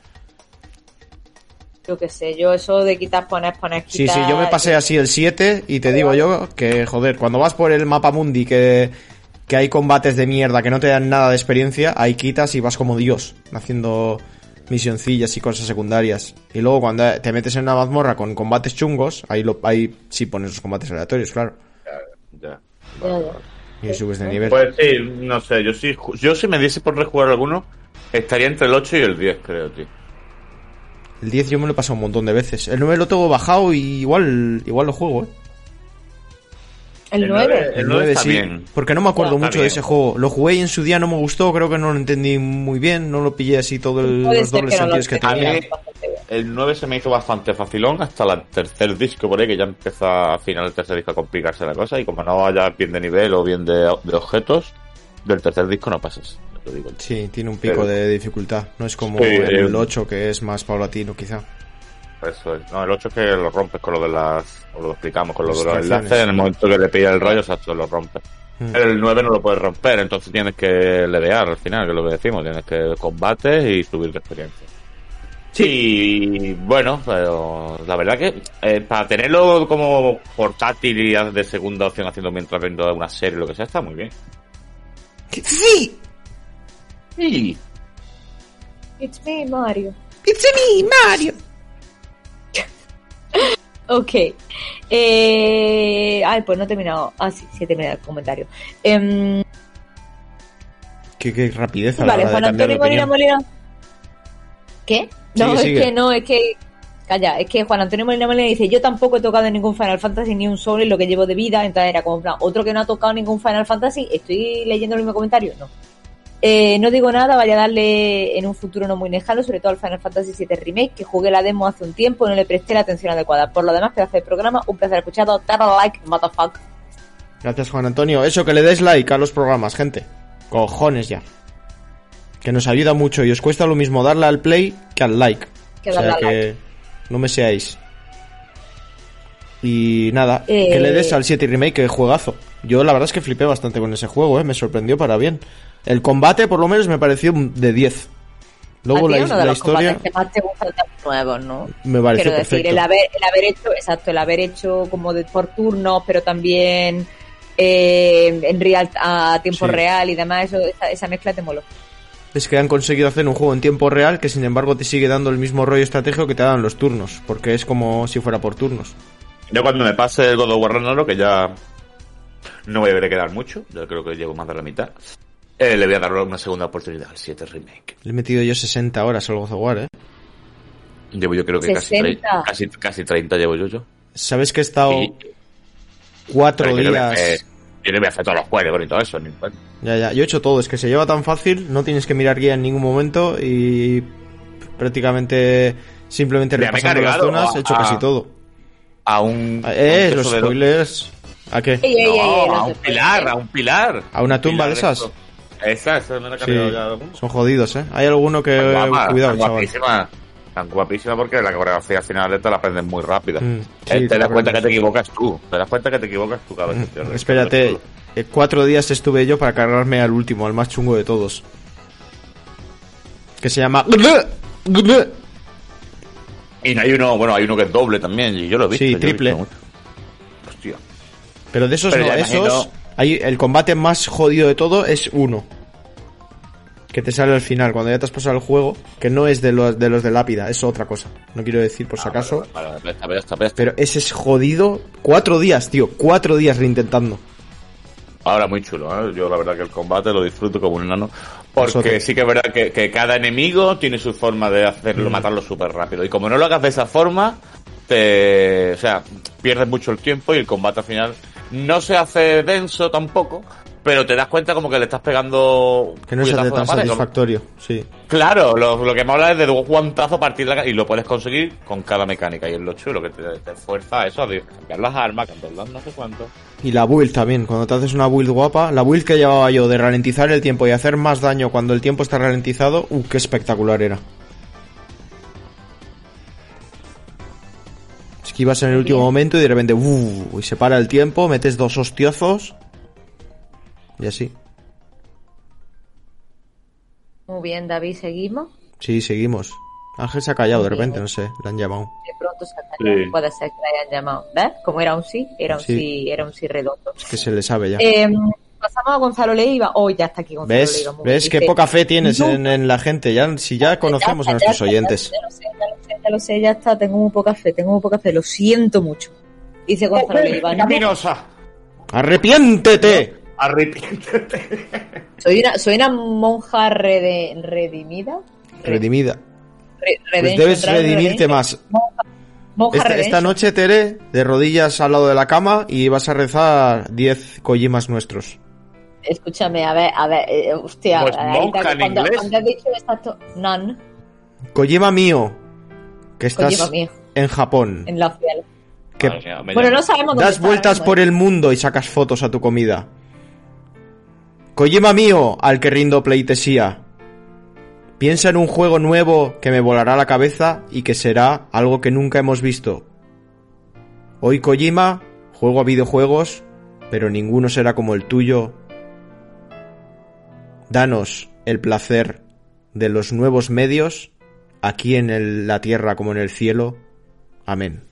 Yo qué sé, yo eso de quitar, poner, poner, Sí, quitar... sí, yo me pasé así el 7 y te digo yo que, joder, cuando vas por el mapa mundi que, que hay combates de mierda que no te dan nada de experiencia, ahí quitas y vas como Dios, haciendo misioncillas y cosas secundarias. Y luego cuando te metes en una mazmorra con combates chungos, ahí, lo, ahí sí pones los combates aleatorios, claro. Ya. Ya, ya. Y subes de nivel. Pues sí, no sé, yo sí, yo si me diese por rejugar alguno, estaría entre el 8 y el 10, creo, tío. El 10 yo me lo he pasado un montón de veces. El 9 lo tengo bajado y igual, igual lo juego, ¿eh? El El 9. nueve- El 9 está sí, bien. porque no me acuerdo mucho de ese juego. Lo jugué y en su día no me gustó, creo que no lo entendí muy bien, no lo pillé así todos los dobles que no lo sentidos que tenía. El 9 se me hizo bastante facilón hasta el tercer disco por ahí, que ya empieza a final del tercer disco a complicarse la cosa. Y como no vaya bien de nivel o bien de, de objetos, del tercer disco no pasas. Digo. Sí, tiene un pico Pero- de dificultad. No es como Sí, el eh, 8 que es más paulatino quizá. Eso es. No, el 8 es que lo rompes con lo de las. O lo explicamos con lo de los enlaces. En el momento que le pilla el rollo, exacto, lo rompes. Mm. El 9 no lo puedes romper, entonces tienes que levear al final, que es lo que decimos. Tienes que combates y subir de experiencia. Sí, bueno, pero la verdad que eh, para tenerlo como portátil y de segunda opción haciendo mientras viendo una serie o lo que sea, está muy bien. ¡Sí! Sí. It's me, Mario. ¡It's me, Mario! Ok. Eh... Ay, pues no he terminado. Ah, sí, sí he terminado el comentario. Em, ¿Qué rapidez a la Vale, hora Juan de Antonio Molina. Molina. ¿Qué? No, Sigue, es sigue. que no, es que. Calla, es que Juan Antonio Molina Molina dice: Yo tampoco he tocado ningún Final Fantasy ni un solo en lo que llevo de vida. Entonces era como, en plan, otro que no ha tocado ningún Final Fantasy. Estoy leyendo el mismo comentario. No. Eh, no digo nada, vaya a darle en un futuro no muy lejano, sobre todo al Final Fantasy VII Remake, que jugué la demo hace un tiempo y no le presté la atención adecuada. Por lo demás, pedazo de programa, un placer escuchado. Darle like, motherfucker. Gracias, Juan Antonio. Eso, que le des like a los programas, gente. Cojones ya. Que nos ayuda mucho y os cuesta lo mismo darle al play que al like. Que o sea darle al que no me seáis. Y nada, Eh, que le des al 7 Remake, que juegazo. Yo la verdad es que flipé bastante con ese juego, ¿eh? me sorprendió para bien. El combate por lo menos me pareció de 10. Luego la, uno de la los historia que más te gustan de los nuevos, ¿no? me pareció Quiero decir, perfecto. el haber, el haber hecho, exacto, el haber hecho como de por turnos, pero también eh, en real, a tiempo Sí. real y demás, eso, esa, esa mezcla te moló. Es que han conseguido hacer un juego en tiempo real que sin embargo te sigue dando el mismo rollo estratégico que te dan los turnos, porque es como si fuera por turnos. Yo cuando me pase el God of War Ragnarok, que ya no me deberé quedar mucho, yo creo que llevo más de la mitad, eh, le voy a dar una segunda oportunidad al 7 Remake. Le he metido yo 60 horas al God of War, ¿eh? Llevo yo creo que casi, 60. tre- casi, casi 30 llevo yo. yo. ¿Sabes que he estado Y- cuatro pero yo no me días? Yo no me hace todos los juegos y todo eso. Ni. Ya, ya, yo he hecho todo, es que se lleva tan fácil, no tienes que mirar guía en ningún momento y prácticamente simplemente Mira, repasando las zonas he hecho a- casi todo. A un... Eh, a un los spoilers. ¿A qué? Ey, ey, ey, ey, No, los a un pilar, ¿eh? a un pilar. ¿A una tumba Pilar de esas? esto. Esa, esa me la he Sí, cargado ya. alguno. son jodidos, ¿eh? Hay alguno que... Tan guapa, Cuidado, tan chaval. guapísima. Tan guapísima porque la coreografía al final te la aprendes muy rápida. Mm, Eh, sí, te, te das cuenta que te equivocas tú. Te das cuenta que te equivocas tú cada vez que te Mm, Espérate, eh, cuatro días estuve yo para cargarme al último, al más chungo de todos. Que se llama... Y hay uno, bueno, hay uno que es doble también, y yo lo he visto. Sí, triple. visto. Hostia. Pero de esos Pero no, ya esos... imagino- Hay, el combate más jodido de todo es uno. Que te sale al final, cuando ya te has pasado el juego, que no es de los de, los de lápida, es otra cosa. No quiero decir por si acaso. Ah, Vale, vale, vale, está, está, está. Pero ese es jodido. Cuatro días, tío. Cuatro días reintentando. Ahora muy chulo, ¿eh? Yo la verdad que el combate lo disfruto como un enano. Porque sí que es verdad que, que cada enemigo tiene su forma de hacerlo, matarlo súper rápido. Y como no lo hagas de esa forma, te, o sea, pierdes mucho el tiempo y el combate al final no se hace denso tampoco, pero te das cuenta como que le estás pegando Que no es tan como- satisfactorio. Sí. Claro, lo, lo que me habla es de un guantazo partir la y lo puedes conseguir con cada mecánica y es lo chulo que te, te fuerza a eso, a cambiar las armas, cambiar las no sé cuánto. Y la build también, cuando te haces una build guapa, la build que llevaba yo de ralentizar el tiempo y hacer más daño cuando el tiempo está ralentizado, uh, qué espectacular era. Es que ibas en el último momento y de repente, uh, y se para el tiempo, metes dos hostiazos y así. Muy bien, David, seguimos. Sí, seguimos. Ángel se ha callado de repente, no sé, le han llamado. De pronto se ha callado. Sí. Puede ser que le hayan llamado. ¿Ves? Como era un sí, era un Sí. sí, era un sí redondo. Es que se le sabe ya. Eh, pasamos a Gonzalo Leiva. Oh, ya está aquí Gonzalo ¿Ves? Leiva. muy bien. ¿Ves qué Dice, poca fe tienes "No, en, en la gente? Ya, si ya conocemos a nuestros ya oyentes. Ya sé, sé, ya lo sé, ya está. Tengo muy poca fe, tengo muy poca fe. Lo siento mucho. Dice Gonzalo Leiva. "No, Caminosa. ¡Arrepiéntete! Arrepiéntete. soy, una, soy una monja rede- redimida. Re- Redimida. re- Pues debes re- redimirte más. Monja Esta, esta noche, Tere, de rodillas al lado de la cama y vas a rezar 10 Kojimas nuestros. Escúchame, a ver, a ver, eh, hostia. Pues monja en cuando, inglés. cuando has dicho exacto, none, Kojima mío, que estás mío. en Japón, en la fiel. que mía, me Bueno, no sabemos dónde das está vueltas por mismo, el mundo y sacas fotos a tu comida. Kojima mío, al que rindo pleitesía. Piensa en un juego nuevo que me volará la cabeza y que será algo que nunca hemos visto. Hoy Kojima, juego a videojuegos, pero ninguno será como el tuyo. Danos el placer de los nuevos medios, aquí en el- la tierra como en el cielo. Amén.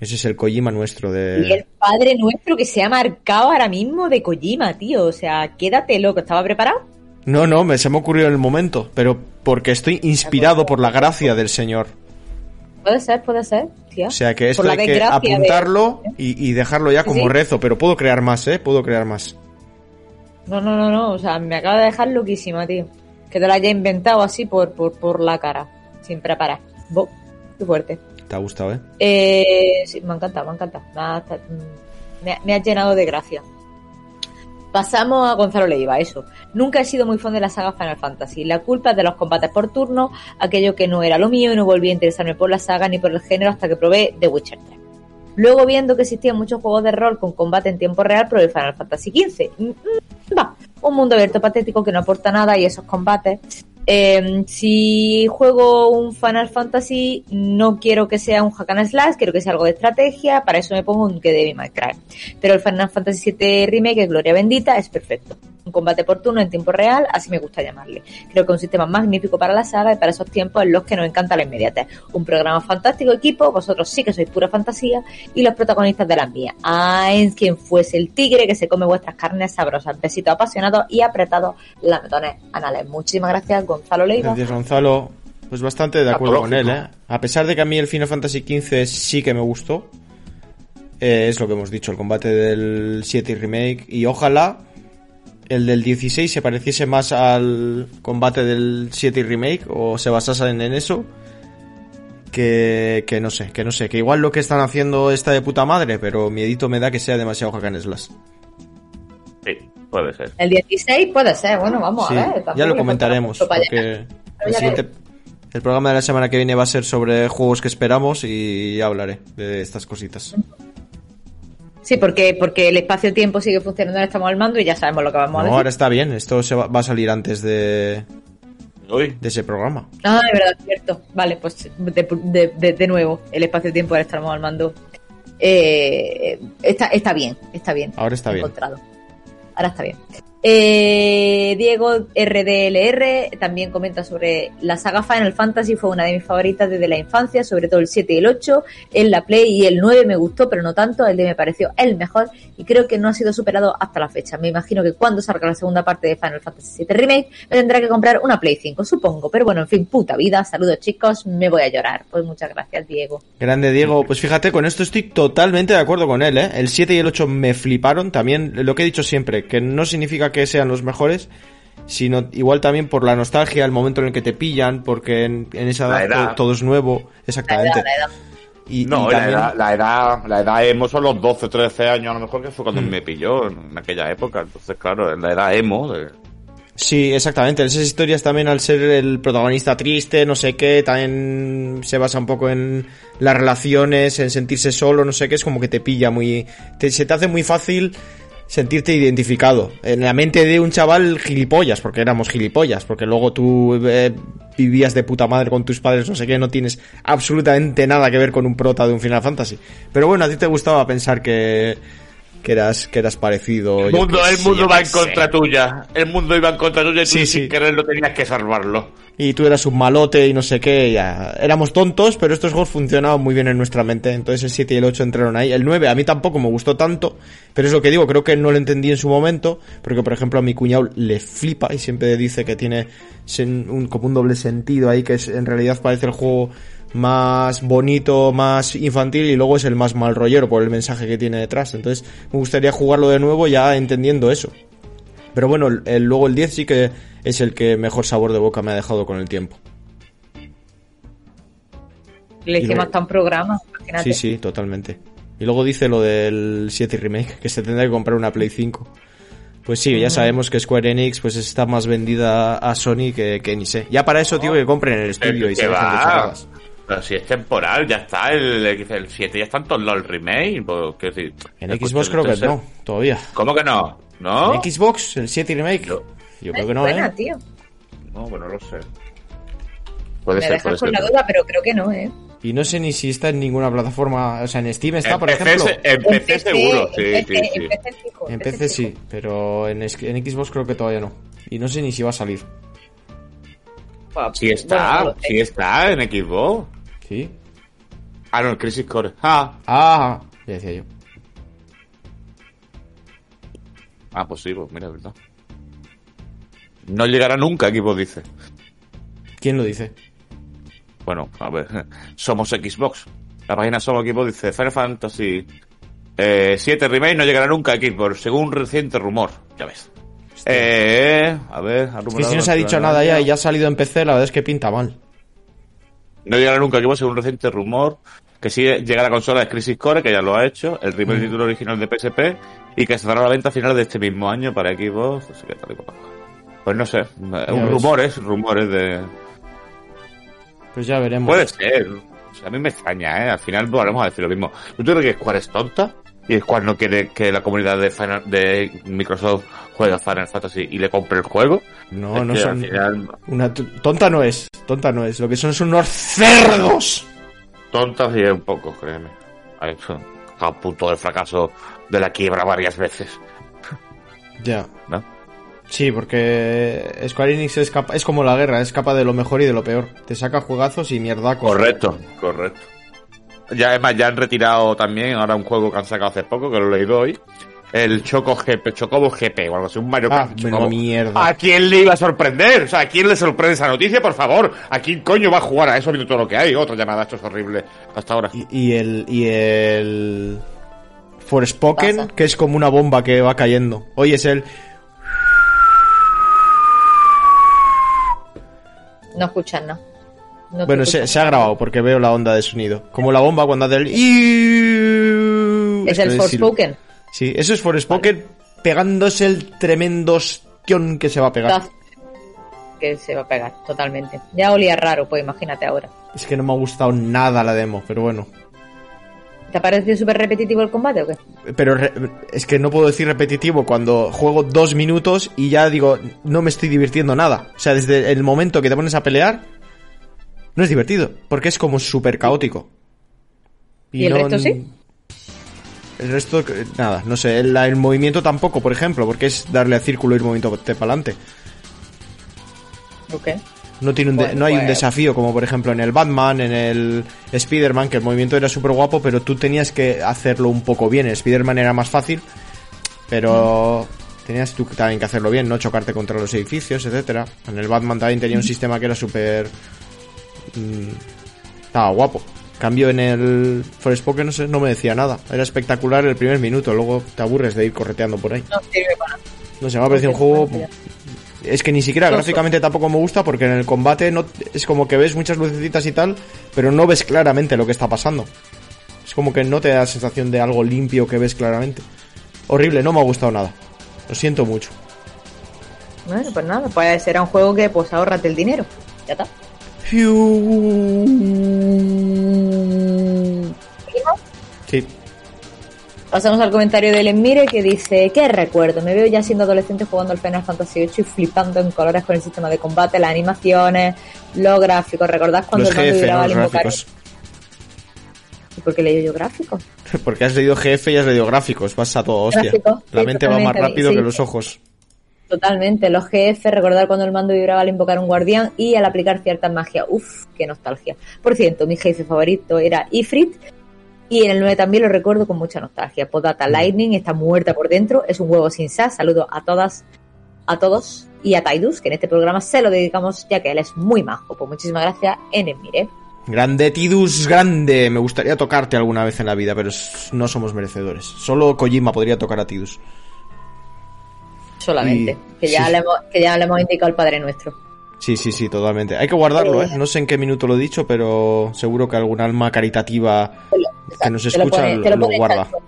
Ese es el Kojima nuestro de... Y el padre nuestro que se ha marcado ahora mismo de Kojima, tío. O sea, quédate loco. ¿Estaba preparado? No, no, me, se me ocurrió en el momento, pero porque estoy inspirado por la gracia del Señor. Puede ser, puede ser, tía. O sea que esto hay que de- apuntarlo y, y dejarlo ya como sí. rezo, pero puedo crear más, ¿eh? Puedo crear más. No, no, no, no. O sea, me acaba de dejar loquísima, tío. Que te lo haya inventado así por, por, por la cara, sin preparar. Bo, qué fuerte. ¿Te ha gustado, eh? Eh, sí, me ha encantado, me ha encantado. Me ha, mm, me ha- me ha llenado de gracia. Pasamos a Gonzalo Leiva, eso. Nunca he sido muy fan de la saga Final Fantasy. La culpa es de los combates por turno, aquello que no era lo mío y no volví a interesarme por la saga ni por el género hasta que probé The Witcher 3. Luego, viendo que existían muchos juegos de rol con combate en tiempo real, probé Final Fantasy XV. Un mundo abierto patético que no aporta nada y esos combates. Eh, si juego un Final Fantasy, no quiero que sea un hack and slash, quiero que sea algo de estrategia, para eso me pongo un que May Cry. Pero el Final Fantasy VII Remake, Gloria Bendita, es perfecto. Un combate por turno en tiempo real, así me gusta llamarle. Creo que es un sistema magnífico para la saga y para esos tiempos en los que nos encanta la inmediatez. Un programa fantástico equipo, vosotros sí que sois pura fantasía y los protagonistas de las mías. Ay, quien fuese el tigre que se come vuestras carnes sabrosas. Besitos apasionados y apretados lametones anales. Muchísimas gracias, Gonzalo Leiva. Gracias, Gonzalo. Pues bastante de acuerdo con él. ¿eh? A pesar de que a mí el Final Fantasy XV sí que me gustó, eh, es lo que hemos dicho, el combate del 7 y remake, y ojalá el del 16 se pareciese más al combate del 7 y remake, o se basase en, en eso, que, que no sé, que no sé, que igual lo que están haciendo está de puta madre, pero miedito me da que sea demasiado hack and slash. Sí, puede ser. El 16 puede ser, bueno, vamos Sí, a ver. ya lo comentaremos, porque el siguiente... El programa de la semana que viene va a ser sobre juegos que esperamos y ya hablaré de estas cositas. Sí, porque, porque el espacio-tiempo sigue funcionando, estamos al mando y ya sabemos lo que vamos a No, decir. ahora está bien, esto se va, va a salir antes de, Uy, de ese programa. Ah, de verdad, cierto. Vale, pues de, de, de- de nuevo, el espacio-tiempo ahora estamos al mando. Eh, está, está bien, está bien. Ahora está bien. Encontrado. Ahora está bien. Eh, Diego RDLR también comenta sobre la saga Final Fantasy, fue una de mis favoritas desde la infancia, sobre todo el 7 y el 8, en la Play y el 9 me gustó, pero no tanto, el de me pareció el mejor y creo que no ha sido superado hasta la fecha. Me imagino que cuando salga la segunda parte de Final Fantasy 7 Remake me tendrá que comprar una Play 5, supongo, pero bueno, en fin, puta vida, saludos chicos, me voy a llorar. Pues muchas gracias, Diego. Grande Diego, pues fíjate, con esto estoy totalmente de acuerdo con él, ¿eh? El 7 y el 8 me fliparon, también lo que he dicho siempre, que no significa que sean los mejores, sino igual también por la nostalgia, el momento en el que te pillan, porque en, en esa edad, edad. todo, todo es nuevo, La exactamente. edad, la edad. Y, no, y la, edad, la edad, la edad emo son los 12, 13 años a lo mejor que fue cuando me pilló en aquella época. Entonces, claro, la edad emo. de- Sí, exactamente. Esas historias también al ser el protagonista triste, no sé qué, también se basa un poco en las relaciones, en sentirse solo, no sé qué, es como que te pilla muy... te- se te hace muy fácil sentirte identificado. En la mente de un chaval gilipollas, porque éramos gilipollas, porque luego tú eh, vivías de puta madre con tus padres, no sé qué, no tienes absolutamente nada que ver con un prota de un Final Fantasy. Pero bueno, a ti te gustaba pensar que... Que eras, que eras parecido. El mundo, el sé, mundo va en sé. contra tuya. El mundo iba en contra tuya y tú Sí, sin sí. quererlo tenías que salvarlo. y tú eras un malote y no sé qué, ya. Éramos tontos, pero estos juegos funcionaban muy bien en nuestra mente. Entonces el 7 y el 8 entraron ahí. El 9 a mí tampoco me gustó tanto, pero es lo que digo, creo que no lo entendí en su momento, porque por ejemplo a mi cuñado le flipa y siempre dice que tiene sen- un, como un doble sentido ahí, que es, en realidad parece el juego más bonito, más infantil y luego es el más mal rollero por el mensaje que tiene detrás. Entonces me gustaría jugarlo de nuevo ya entendiendo eso. Pero bueno, el- el- luego el 10 sí que es el que mejor sabor de boca me ha dejado con el tiempo. Le hicimos luego- hasta un programa, imagínate. Sí, sí, totalmente. Y luego dice lo del 7 Remake, que se tendrá que comprar una Play 5. Pues sí, ya sabemos que Square Enix pues está más vendida a Sony que, que ni sé. Ya para eso, tío, que compren el estudio y ¿Qué se dejen de? Pero si es temporal, ya está. El, el 7 ya está en todos los el remake. pues, decir, En Xbox creo que no, todavía. ¿Cómo que no? ¿No? ¿En Xbox? ¿El 7 Remake? No. Yo creo que no, buena, ¿eh? tío. No, bueno, no lo sé. Puede Me ser, dejas puede con ser. la duda, pero creo que no, ¿eh? Y no sé ni si está en ninguna plataforma. O sea, en Steam está, En por PC, ejemplo. en PC seguro, sí, en sí, PC, sí. En PC, fijo, En PC sí, pero en, Xbox creo que todavía no. Y no sé ni si va a salir. Sí está, Bueno, sé. sí está en Xbox. ¿Sí? Ah, no, el Crisis Core. Ah, Ah, ya decía yo. ah pues sí, pues mira, es verdad. No llegará nunca, Xbox dice. ¿Quién lo dice? Bueno, a ver, somos Xbox. La página Somos Xbox dice Final Fantasy eh, 7 Remake no llegará nunca a Xbox, según un reciente rumor. Ya ves. Eh, a ver, ha Es que si no se ha dicho nada ya y ya ha salido en PC, la verdad es que pinta mal. No llegará nunca que según un reciente rumor que sigue llega a la consola de Crisis Core, que ya lo ha hecho, el primer título original de PSP, y que saldrá a la venta a finales de este mismo año para Xbox, sé qué tal y. Pues no sé, un rumores, rumores de... Pues ya veremos. Puede ser, o sea, a mí me extraña, ¿eh? Al final volveremos a decir lo mismo. ¿Tú crees que Square es tonta? Y Square no quiere que la comunidad de, Final- de Microsoft juegue a Final Fantasy y le compre el juego. No, Es no son... Final, Una tonta no es, tonta no es. Lo que son son unos cerdos. tontas y un poco, créeme. Ha hecho a punto del fracaso de la quiebra varias veces, Ya. ¿no? Sí, porque Square Enix es, capa- es como la guerra, es capaz de lo mejor y de lo peor. Te saca juegazos y mierda. Correcto, correcto. Ya, además, ya han retirado también ahora un juego que han sacado hace poco, que lo he leído hoy. El Choco GP, Chocobo GP o algo así, un Mario Ah, Kart Chocobo. mierda. ¿A quién le iba a sorprender? O sea, ¿a quién le sorprende esa noticia, por favor? ¿A quién coño va a jugar a eso viendo todo lo que hay? Otra llamada, esto es horrible hasta ahora. Y, y el. Y el. Forspoken, Pasa. que es como una bomba que va cayendo. Oye, es el. No escuchan nada. No Bueno, se, ha grabado porque veo la onda de sonido. Como la bomba cuando hace el. Es Esto el Forspoken. Sí, eso es Forspoken pegándose el tremendo ostión que se va a pegar. Que se va a pegar, totalmente. Ya olía raro, pues imagínate ahora. Es que no me ha gustado nada la demo, pero bueno. ¿Te ha parecido súper repetitivo el combate o qué? Pero re- es que no puedo decir repetitivo cuando juego dos minutos y ya digo, no me estoy divirtiendo nada. O sea, desde el momento que te pones a pelear, no es divertido, porque es como súper caótico. ¿Y el resto sí? El resto, eh, nada, no sé. El, el movimiento tampoco, por ejemplo, porque es darle a círculo y ir movimiento para adelante. ¿O qué? No, tiene un de- Bueno, no hay un pues- desafío como por ejemplo en el Batman, en el Spider-Man, que el movimiento era súper guapo, pero tú tenías que hacerlo un poco bien. El Spider-Man era más fácil, pero tenías tú también que hacerlo bien, no chocarte contra los edificios, etcétera. En el Batman también tenía un sistema que era súper... mm, estaba guapo. Cambio en el Forspoken no, sé, no me decía nada. Era espectacular el primer minuto, luego te aburres de ir correteando por ahí. No sirve para nada. No sé, me ha parecido un juego... Es que ni siquiera gráficamente tampoco me gusta porque en el combate no es como que ves muchas lucecitas y tal, pero no ves claramente lo que está pasando. Es como que no te da la sensación de algo limpio que ves claramente. Horrible, no me ha gustado nada. Lo siento mucho. Bueno, pues nada, pues será un juego que pues ahorrate el dinero. Ya está. Sí. Pasamos al comentario del Enmire que dice, ¿qué recuerdo? Me veo ya siendo adolescente jugando al Final Fantasy VIII y flipando en colores con el sistema de combate, las animaciones, los gráficos. ¿Recordás cuando Los el mando vibraba no al gráficos. ¿Y por qué leí yo gráficos? Porque has leído GF y has leído gráficos. Vas a todo, hostia. Gráficos, La sí, mente va más rápido sí. que los ojos. Totalmente, los GF, recordar cuando el mando vibraba al invocar un guardián y al aplicar cierta magia. Uf, qué nostalgia. Por cierto, mi jefe favorito era Ifrit y en el 9 también lo recuerdo con mucha nostalgia. Podata Lightning está muerta por dentro, es un huevo sin sas. Saludo a todas, a todos y a Taidus, que en este programa se lo dedicamos ya que él es muy majo. Pues muchísimas gracias, Enemire. Grande Tidus, grande. Me gustaría tocarte alguna vez en la vida, pero no somos merecedores. Solo Kojima podría tocar a Tidus. Solamente, Y- que, ya sí. le hemos, que ya le hemos indicado al Padre Nuestro. Sí, sí, sí, totalmente. Hay que guardarlo, ¿eh? No sé en qué minuto lo he dicho, pero seguro que algún alma caritativa lo- que nos lo escucha pone- lo, guarda. Chanchung.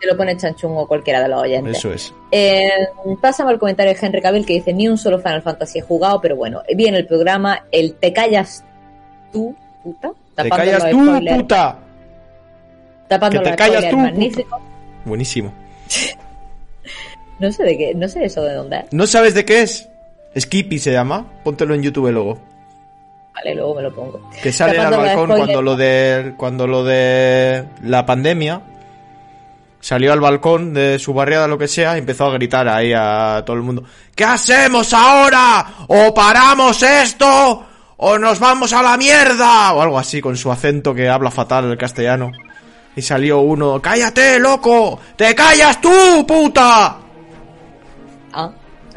Te lo pone Chanchung o cualquiera de los oyentes. Eso es. Eh, pásame al comentario de Henry Cavill que dice ni un solo Final Fantasy he jugado, pero bueno, viene el programa, el te callas tú, puta, ¡Te callas tú, spoilers- puta! tapando que te callas tú. Buenísimo. No sé de qué, no sé eso de dónde es. ¿No sabes de qué es? Skippy se llama. Póntelo en YouTube luego. Vale, luego me lo pongo. Que sale al balcón cuando lo de cuando lo de la pandemia salió al balcón de su barriada lo que sea y empezó a gritar ahí a todo el mundo ¿Qué hacemos ahora? ¿O paramos esto? ¿O nos vamos a la mierda? O algo así con su acento que habla fatal el castellano. Y salió uno ¡Cállate, loco! ¡Te callas tú, puta!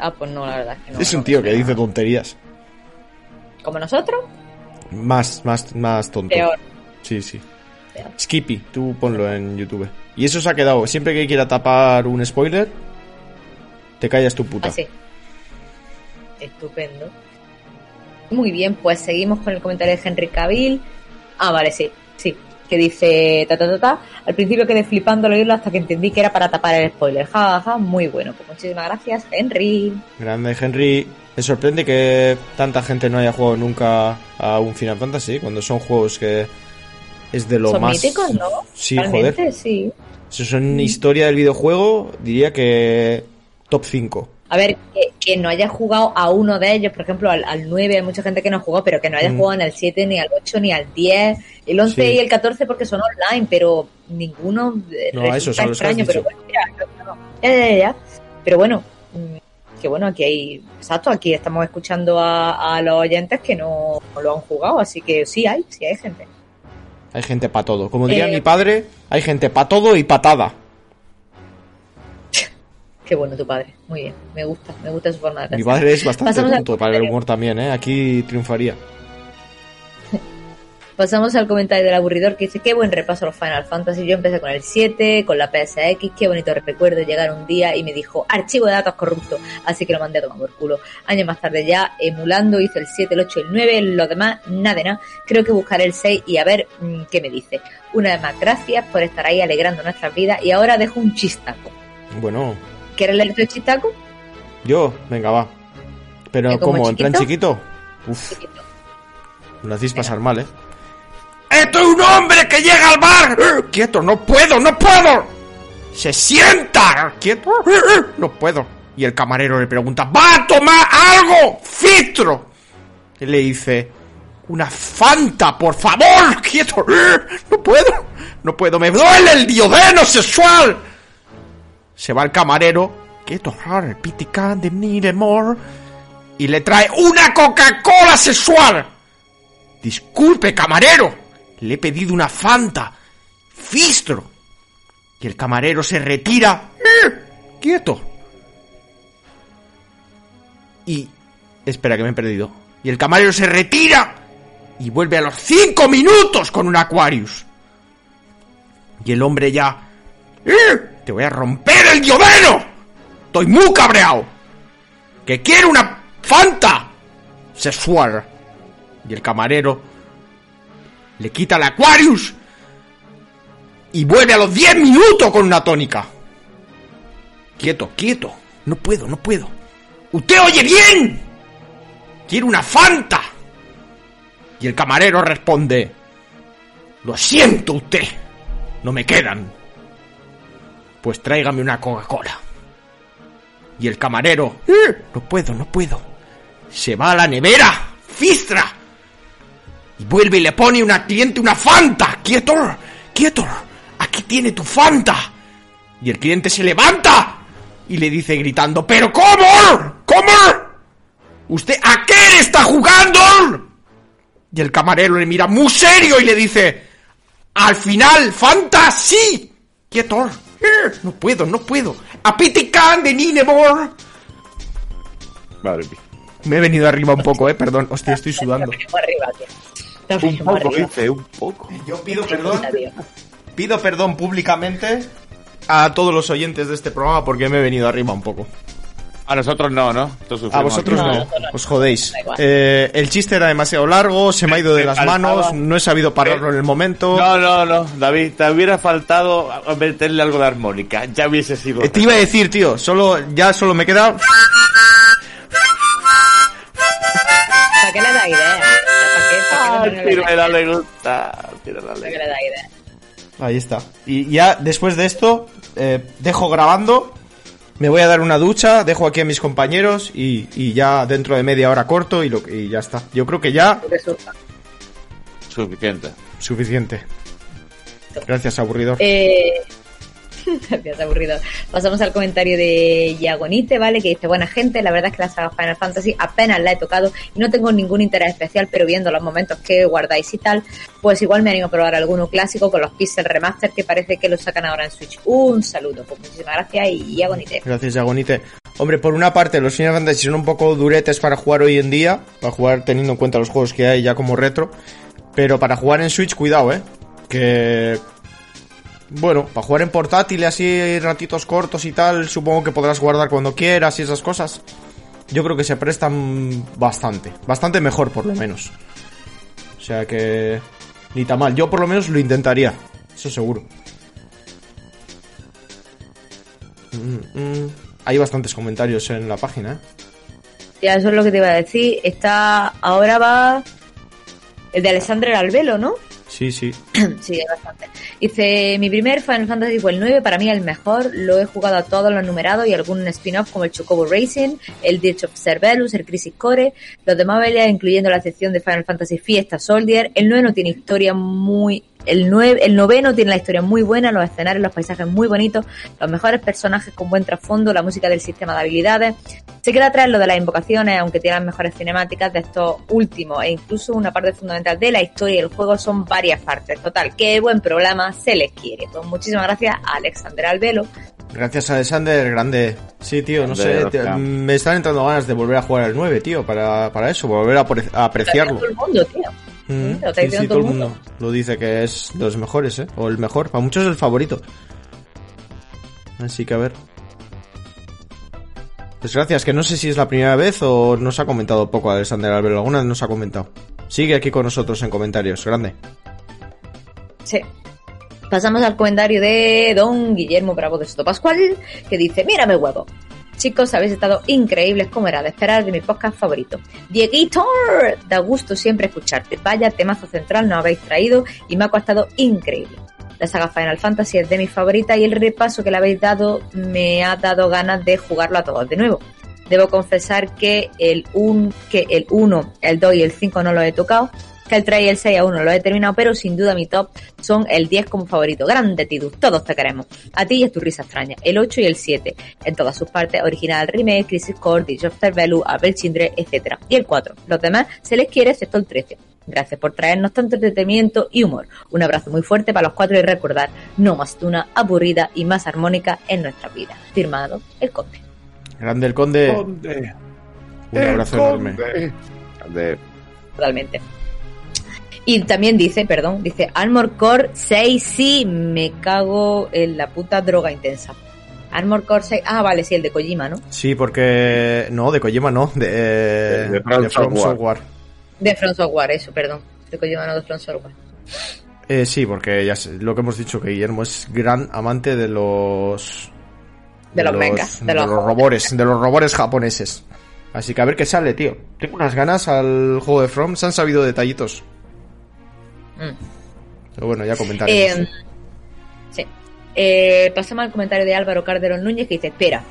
Ah, ah, pues no, la verdad es que no. es un tío que dice tonterías. Como nosotros, Más, más, más tonto. peor. Sí, sí. Peor. Skippy, tú ponlo en YouTube. Y eso se ha quedado. Siempre que quiera tapar un spoiler, Te callas tu puta. Así. Estupendo. Muy bien, pues seguimos con el comentario de Henry Cavill. Ah, vale, sí, sí. Que dice, ta, ta, ta, ta. Al principio quedé flipando al oírlo hasta que entendí que era para tapar el spoiler. Ja, ja, ja. Muy bueno. Pues muchísimas gracias, Henry. Grande Henry. Me sorprende que tanta gente no haya jugado nunca a un Final Fantasy cuando son juegos que es de lo Son más. míticos, ¿no? Sí, Realmente, joder. sí. Si son historia del videojuego, diría que top 5. A ver, que, que no haya jugado a uno de ellos, por ejemplo, al, al 9, hay mucha gente que no ha jugado, pero que no haya Mm. jugado en el 7, ni al 8, ni al 10, el 11 Sí. y el 14 porque son online, pero ninguno eh, No, resulta has extraño, pero bueno, mira, no. Ya, ya, ya, ya. Pero bueno, mm, que bueno, aquí hay, exacto, aquí estamos escuchando a, a los oyentes que no, no lo han jugado, así que sí hay, sí hay gente. Hay gente para todo. Como diría Eh, mi padre, hay gente para todo y patada. Qué bueno tu padre, muy bien, me gusta, me gusta su forma de Mi pensar. padre es bastante Pasamos al punto para el humor también, ¿eh? Aquí triunfaría. Pasamos al comentario del aburridor que dice, qué buen repaso a los Final Fantasy. Yo empecé con el 7, con la PSX, qué bonito recuerdo llegar un día y me dijo, archivo de datos corrupto, así que lo mandé a tomar por culo. Años más tarde ya, emulando, hice el 7, el 8 y el 9, lo demás, nada de nada. Creo que buscaré el 6 y a ver mm, qué me dice. Una vez más, gracias por estar ahí alegrando nuestras vidas y ahora dejo un chistaco. Bueno, ¿Quieres leer tu chistaco? yo, venga, va. Pero ¿Que como en plan chiquito? Uf, Chiquito. lo hacéis pasar mal, ¿eh? ¡Esto es un hombre que llega al bar! ¡Eh! ¡Quieto, no puedo, no puedo! ¡Se sienta! ¡Quieto! ¡Eh, eh! No puedo. Y el camarero le pregunta, ¿va a tomar algo? ¡Filtro! Y le dice, una Fanta, por favor, quieto. ¡Eh! No puedo, no puedo, me duele el diodeno sexual. Se va el camarero, quieto, ah, pitican de need more. Y le trae una Coca-Cola sexual. Disculpe, camarero. Le he pedido una Fanta. Fistro. Y el camarero se retira. ¡Eh! Quieto. Y... Espera, que me he perdido. Y el camarero se retira. Y vuelve a los cinco minutos con un Aquarius. Y el hombre ya... ¡Eh! Te voy a romper el diodeno. Estoy muy cabreado. Que quiero una Fanta. Sexual. Y el camarero le quita el Aquarius y vuelve a los 10 minutos con una tónica. Quieto, quieto. No puedo, no puedo. ¡Usted oye bien! Quiero una Fanta. Y el camarero responde, Lo siento usted. No me quedan. Pues tráigame una Coca-Cola. Y el camarero, "Eh, no puedo, no puedo. Se va a la nevera. Fistra. Y vuelve y le pone una cliente una Fanta. Quieto, quieto. Aquí tiene tu Fanta. Y el cliente se levanta y le dice gritando, ¿pero cómo? ¿Cómo? ¿Usted a qué está jugando? Y el camarero le mira muy serio y le dice, al final, Fanta, sí. Quieto. No puedo, no puedo. A Pitican de Ninemore. Madre mía. Me he venido arriba un poco, eh, perdón. Hostia, estoy sudando. Un poco, dice, un poco. Yo pido perdón. Pido perdón públicamente a todos los oyentes de este programa porque me he venido arriba un poco. A nosotros no, ¿no? A vosotros no, os jodéis. Eh, el chiste era demasiado largo, se me ha ido de las manos, no he sabido pararlo en el momento. No, no, no, David, te hubiera faltado meterle algo de armónica. Ya hubiese sido. Eh, Te iba a decir, tío, solo ya solo me queda ¿Para qué le da idea? ¿Para qué? Ah, ¿Para qué no le da Pirmela idea? le gusta. Pirmela ¿Para le qué le da idea? Ahí está. Y ya después de esto, eh, dejo grabando, me voy a dar una ducha, dejo aquí a mis compañeros y, y ya dentro de media hora corto y, lo, y ya está. Yo creo que ya. Suficiente. suficiente. Gracias, aburridor. Eh... Gracias, aburrido. Pasamos al comentario de Yagonite, ¿vale? Que dice, buena gente, la verdad es que la saga Final Fantasy apenas la he tocado y no tengo ningún interés especial, pero viendo los momentos que guardáis y tal, pues igual me animo a probar alguno clásico con los Pixel Remaster que parece que lo sacan ahora en Switch. Un saludo, pues muchísimas gracias y Yagonite. Gracias, Yagonite. Hombre, por una parte, los Final Fantasy son un poco duretes para jugar hoy en día, para jugar teniendo en cuenta los juegos que hay ya como retro, pero para jugar en Switch, cuidado, eh, que Bueno, para jugar en portátil así ratitos cortos y tal, supongo que podrás guardar cuando quieras y esas cosas. Yo creo que se prestan bastante, bastante mejor por lo menos. O sea que ni tan mal. Yo por lo menos lo intentaría, eso seguro. Mm, mm. Hay bastantes comentarios en la página, ¿eh? Ya, eso es lo que te iba a decir. Está, ahora va el de Alessandra Albelo, ¿no? Sí, sí. sí, bastante. Dice, mi primer Final Fantasy fue el 9, para mí el mejor, lo he jugado a todos los numerados y algún spin-off como el Chocobo Racing, el Ditch of Cerberus, el Crisis Core, los demás peleas incluyendo la sección de Final Fantasy Fiesta Soldier, el 9 no tiene historia muy el, nueve, el noveno tiene la historia muy buena, los escenarios, los paisajes muy bonitos, los mejores personajes con buen trasfondo, la música del sistema de habilidades. Se queda atrás lo de las invocaciones, aunque tiene las mejores cinemáticas de estos últimos, e incluso una parte fundamental de la historia y el juego son varias partes. Total, qué buen programa, se les quiere. Pues muchísimas gracias a Alexander Albelo. Gracias Alexander, grande. Sí, tío, no sé, tío, me están entrando ganas de volver a jugar al 9, tío, para, para eso, volver a, a apreciarlo. Todo el mundo, tío. Mm, sí, sí, todo el mundo lo dice que es de los mejores, ¿eh? O el mejor. Para muchos es el favorito. Así que a ver. Pues gracias, que no sé si es la primera vez o nos ha comentado poco Alexander Albero. Alguna vez nos ha comentado. Sigue aquí con nosotros en comentarios. Grande. Sí. Pasamos al comentario de don Guillermo Bravo de Soto Pascual, que dice, mírame huevo. Chicos, habéis estado increíbles como era de esperar de mi podcast favorito. Dieguito, da gusto siempre escucharte. Vaya temazo central nos habéis traído y me ha costado increíble. La saga Final Fantasy es de mis favoritas y el repaso que le habéis dado me ha dado ganas de jugarlo a todos de nuevo. Debo confesar que el, un, que el 1, el 2 y el 5 no lo he tocado, que el 3 y el 6 aún no lo he terminado, pero sin duda mi top son el 10 como favorito. Grande Tidus, todos te queremos. A ti y a tu risa extraña. El 8 y el 7, en todas sus partes, original remake, Crisis Core, Dish of Cervelu, Abel Chindre, etc. Y el 4, los demás se les quiere excepto el 13. Gracias por traernos tanto entretenimiento y humor. Un abrazo muy fuerte para los cuatro y recordar, no más una aburrida y más armónica en nuestra vida. Firmado, el Conde. Grande el Conde. conde. Un abrazo enorme. Grande. Totalmente. Y también dice, perdón, dice Armor Core 6, sí, me cago en la puta droga intensa. Armor Core 6, ah, vale, sí, el de Kojima, ¿no? Sí, porque. No, de Kojima no, de, de, de, From, de From Software. De From Software, eso, perdón. De Kojima no, de From Software. Eh, sí, porque ya sé, lo que hemos dicho, que Guillermo es gran amante de los. De, los, mechas, de, los, los robores, de los robores japoneses. Así que a ver qué sale, tío. Tengo unas ganas al juego de From, se han sabido detallitos. Pero bueno, ya comentaremos. Eh, sí. Eh, pasamos al comentario de Álvaro Carderón Núñez que dice, espera,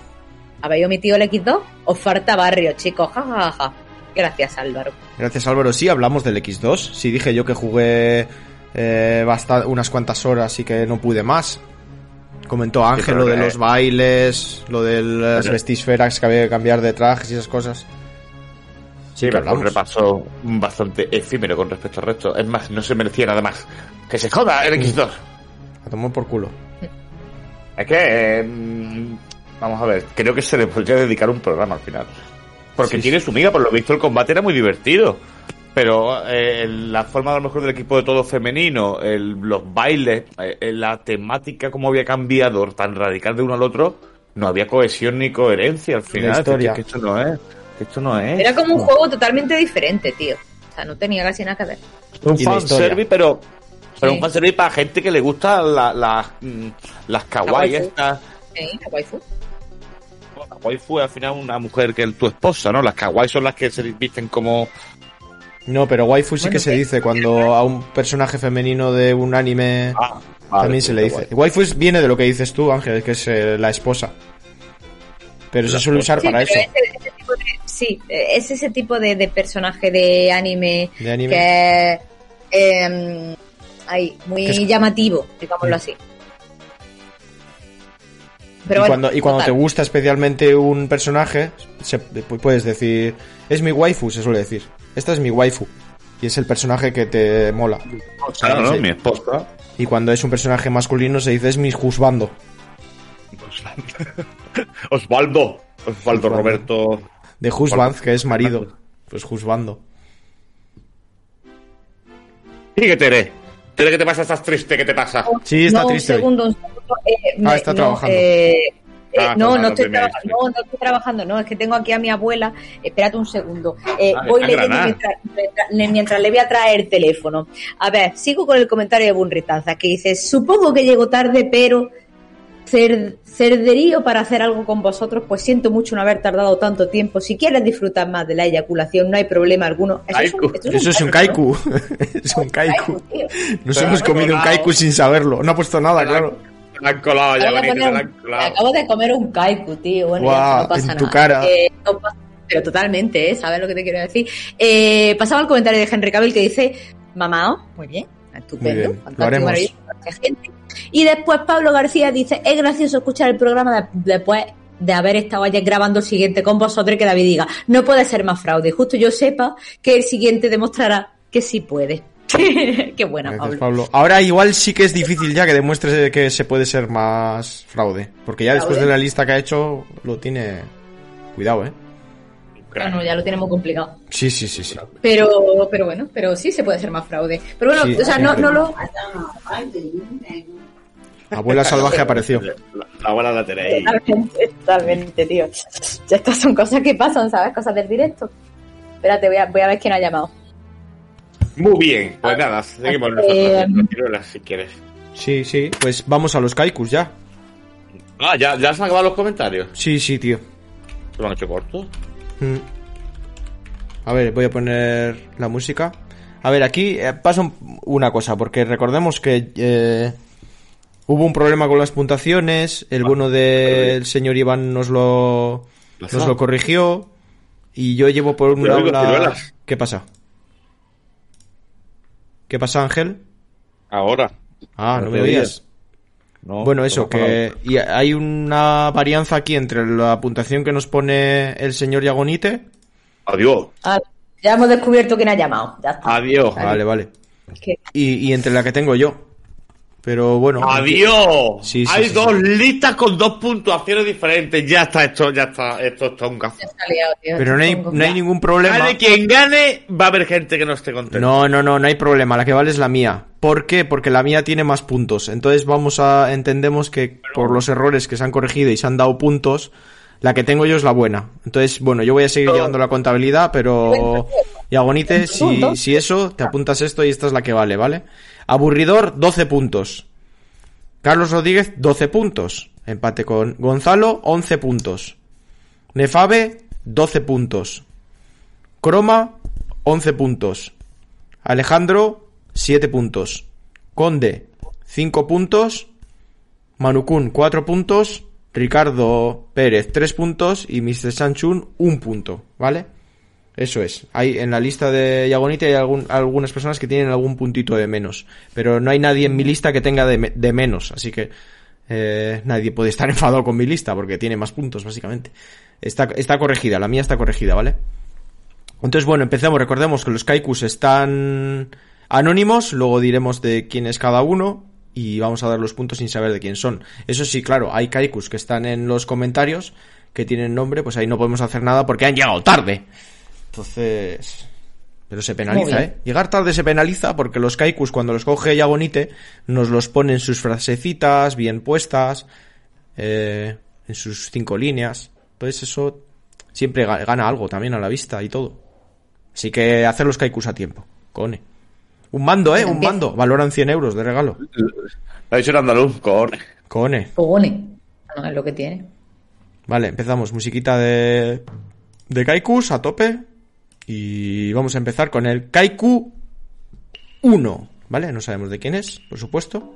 ¿habéis omitido el X2? Os falta barrio, chicos, jajaja. Ja, ja. Gracias, Álvaro. Gracias, Álvaro. Sí, hablamos del X2. Sí, dije yo que jugué eh, bastante, unas cuantas horas y que no pude más. Comentó Ángel lo de los bailes, lo de las vestisferas que había que cambiar de trajes y esas cosas. Sí, pero un repaso bastante efímero con respecto al resto. Es más, no se merecía nada más. ¡Que se joda el X2! A tomar por culo. Es que. Eh, vamos a ver, creo que se le podría dedicar un programa al final. Porque sí, tiene su miga, por lo visto el combate era muy divertido. Pero eh, la forma a lo mejor del equipo de todo femenino, el, los bailes, eh, la temática como había cambiado tan radical de uno al otro, no había cohesión ni coherencia al final. La historia. Es que esto no es. Esto no es. Era como un juego totalmente diferente, tío. O sea, no tenía casi nada que ver. Un fanservice, pero, pero sí. un fanservice para gente que le gusta la, la, las kawaii waifu. estas. Sí, la waifu. La waifu es al final una mujer que es tu esposa, ¿no? Las kawaii son las que se visten como... No, pero waifu sí bueno, que se dice cuando a un personaje femenino de un anime ah, vale, también se le dice. Guay. Waifu viene de lo que dices tú, Ángel, que es eh, la esposa. Pero se suele usar sí, para eso. Sí, es ese tipo de, de, personaje de anime, de anime. que eh, ay, muy es... llamativo, digámoslo así. Pero y, bueno, cuando, y cuando te gusta especialmente un personaje, se, puedes decir, es mi waifu, se suele decir. Esta es mi waifu. Y es el personaje que te mola. Claro, ¿no? Mi esposa. Y cuando es un personaje masculino se dice, es mi juzbando. Osvaldo. Osvaldo Roberto. De Husband, que es marido. Pues Husbando. Sigue, Tere. ¿Qué te pasa? ¿Estás triste? ¿Qué te pasa? Sí, está no, triste Un segundo, un segundo. eh, me- está no, trabajando. eh, eh, Ah, no, pues no estoy, sí. no, no estoy trabajando, no, es que tengo aquí a mi abuela. Espérate un segundo. Eh, Ah, voy leyendo mientras- mientras le voy a traer el teléfono. A ver, sigo con el comentario de Bunritanza que dice: Supongo que llego tarde, pero cer- cerderío para hacer algo con vosotros, pues siento mucho no haber tardado tanto tiempo. Si quieres disfrutar más de la eyaculación, no hay problema alguno. Eso es un, Eso es un kaiku, kaiku. es un ¿no? kaiku. Kaiku, tío. Nos Pero hemos comido un kaiku sin saberlo. No ha puesto nada, claro. La han colado ya, Acabo de bonito, la han colado. acabo de comer un kaiku, tío. Bueno, Guau, ya, no pasa en tu nada. cara. Eh, no pasa- pero totalmente, ¿eh? ¿Sabes lo que te quiero decir? Eh, pasaba el comentario de Henry Cavill que dice, mamá, muy bien, estupendo, Muy bien, lo fantástico, haremos. maravilloso, gente. Y después Pablo García dice, es gracioso escuchar el programa de- después de haber estado ayer grabando el siguiente con vosotros y que David diga, no puede ser más fraude. Justo yo sepa que el siguiente demostrará que sí puede. Qué buena, Pablo. Pablo. Ahora igual sí que es difícil ya que demuestres que se puede ser más fraude. Porque ya después de la lista que ha hecho, lo tiene... Cuidado, ¿eh? Bueno, ya lo tenemos complicado. Sí, sí, sí, sí. Pero, pero bueno, pero sí se puede ser más fraude. Pero bueno, Sí, o sea, no, no lo. Abuela salvaje apareció. La, la abuela la tenéis. Totalmente, totalmente, tío. Ya estas son cosas que pasan, ¿sabes? Cosas del directo. Espérate, voy a, voy a ver quién ha llamado. Muy bien, pues nada, seguimos Eh, nosotros. Si quieres. Sí, sí. Pues vamos a los kaikus ya. Ah, ¿ya, ya se han acabado los comentarios. Sí, sí, tío. ¿Se lo han hecho cortos? Mm. A ver, voy a poner la música. A ver, aquí eh, pasa un- una cosa, porque recordemos que eh, hubo un problema con las puntuaciones, el bueno del señor Iván nos lo, nos lo corrigió, y yo llevo por un lado la... ¿Qué pasa? ¿Qué pasa, Ángel? Ahora. Ah, No me oía. oías. No, Bueno, eso, no, que y hay una varianza aquí entre la puntuación que nos pone el señor Yagonite. Adiós. Ah, ya hemos descubierto quién ha llamado. Ya está. Adiós. Vale, vale. Y, y entre la que tengo yo. Pero bueno. Adiós. Sí, sí, Hay sí, dos sí. listas con dos puntuaciones diferentes. Ya está esto, ya está, esto está un gasto. Pero no hay, no hay ningún problema. Gane quien gane, va a haber gente que no esté contenta. No, no, no, no hay problema. La que vale es la mía. ¿Por qué? Porque la mía tiene más puntos. Entonces vamos a. Entendemos que por los errores que se han corregido y se han dado puntos, la que tengo yo es la buena. Entonces, bueno, yo voy a seguir llevando la contabilidad, pero. Y Agonite, si, si eso, te apuntas esto y esta es la que vale, ¿vale? Aburridor, 12 puntos. Carlos Rodríguez, 12 puntos. Empate con Gonzalo, 11 puntos. Nefabe, 12 puntos. Croma, 11 puntos. Alejandro, 7 puntos. Conde, 5 puntos. Manukun, 4 puntos. Ricardo Pérez, 3 puntos. Y Mr. Sanchun, 1 punto. ¿Vale? Eso es. Hay, en la lista de Yagonite hay algunas personas que tienen algún puntito de menos. Pero no hay nadie en mi lista que tenga de menos. Así que eh, nadie puede estar enfadado con mi lista porque tiene más puntos, básicamente. Está, está corregida, la mía está corregida, ¿vale? Entonces, bueno, empecemos. Recordemos que los kaikus están anónimos, luego diremos de quién es cada uno y vamos a dar los puntos sin saber de quién son. Eso sí, claro, hay kaikus que están en los comentarios que tienen nombre, pues ahí no podemos hacer nada porque han llegado tarde. Entonces... Pero se penaliza. ¿eh? Llegar tarde se penaliza porque los kaikus cuando los coge Yagonite nos los pone en sus frasecitas bien puestas, eh, en sus cinco líneas. Entonces eso siempre ga- gana algo también a la vista y todo. Así que hacer los kaikus a tiempo. Cone. Un mando, ¿eh? Un mando. Valoran 100 euros de regalo. Lo ha dicho en andaluz, con. Cone. Fogone. No, es lo que tiene. Vale, empezamos. Musiquita de, de kaikus a tope. Y vamos a empezar con el kaiku 1. ¿Vale? No sabemos de quién es, por supuesto.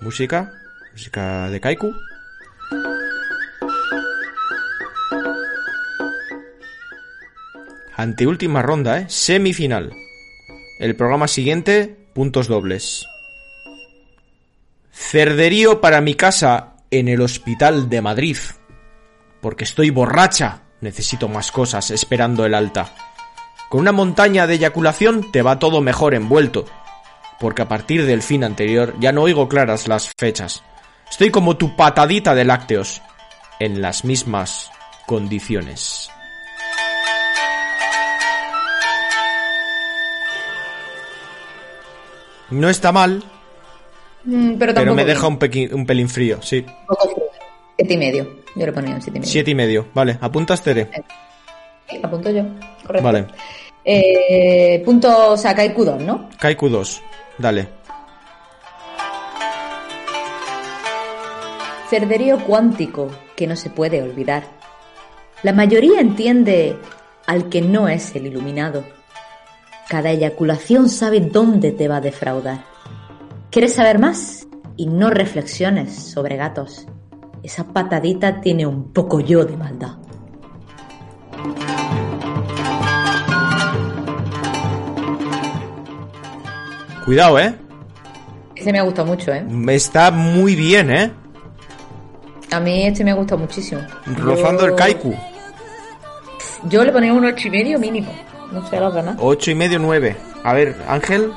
Música. Música de kaiku. Anteúltima ronda, ¿eh? Semifinal. El programa siguiente, puntos dobles. Cerderío para mi casa en el hospital de Madrid. Porque estoy borracha. Necesito más cosas esperando el alta. Con una montaña de eyaculación te va todo mejor envuelto. Porque a partir del fin anterior ya no oigo claras las fechas. Estoy como tu patadita de lácteos. En las mismas condiciones. No está mal, Mm, pero me deja un, pequi- un pelín frío, sí. Siete y medio. Yo le ponía un siete y medio. Siete y medio. Vale, ¿apuntas, Tere? Sí, apunto yo. Correcto. Vale. Eh, punto, o sea, Kaiku 2, ¿no? Kaiku 2. Dale. Cerderío cuántico que no se puede olvidar. La mayoría entiende al que no es el iluminado. Cada eyaculación sabe dónde te va a defraudar. ¿Quieres saber más? Y no reflexiones sobre gatos. Esa patadita tiene un poco yo de maldad. Cuidado, ¿eh? Ese me ha gustado mucho, ¿eh? Está muy bien, ¿eh? A mí este me ha gustado muchísimo. Rozando Yo- el Kaiku. Yo le ponía un ocho y medio mínimo. No sé, la verdad. Ocho y medio, nueve. A ver, Ángel,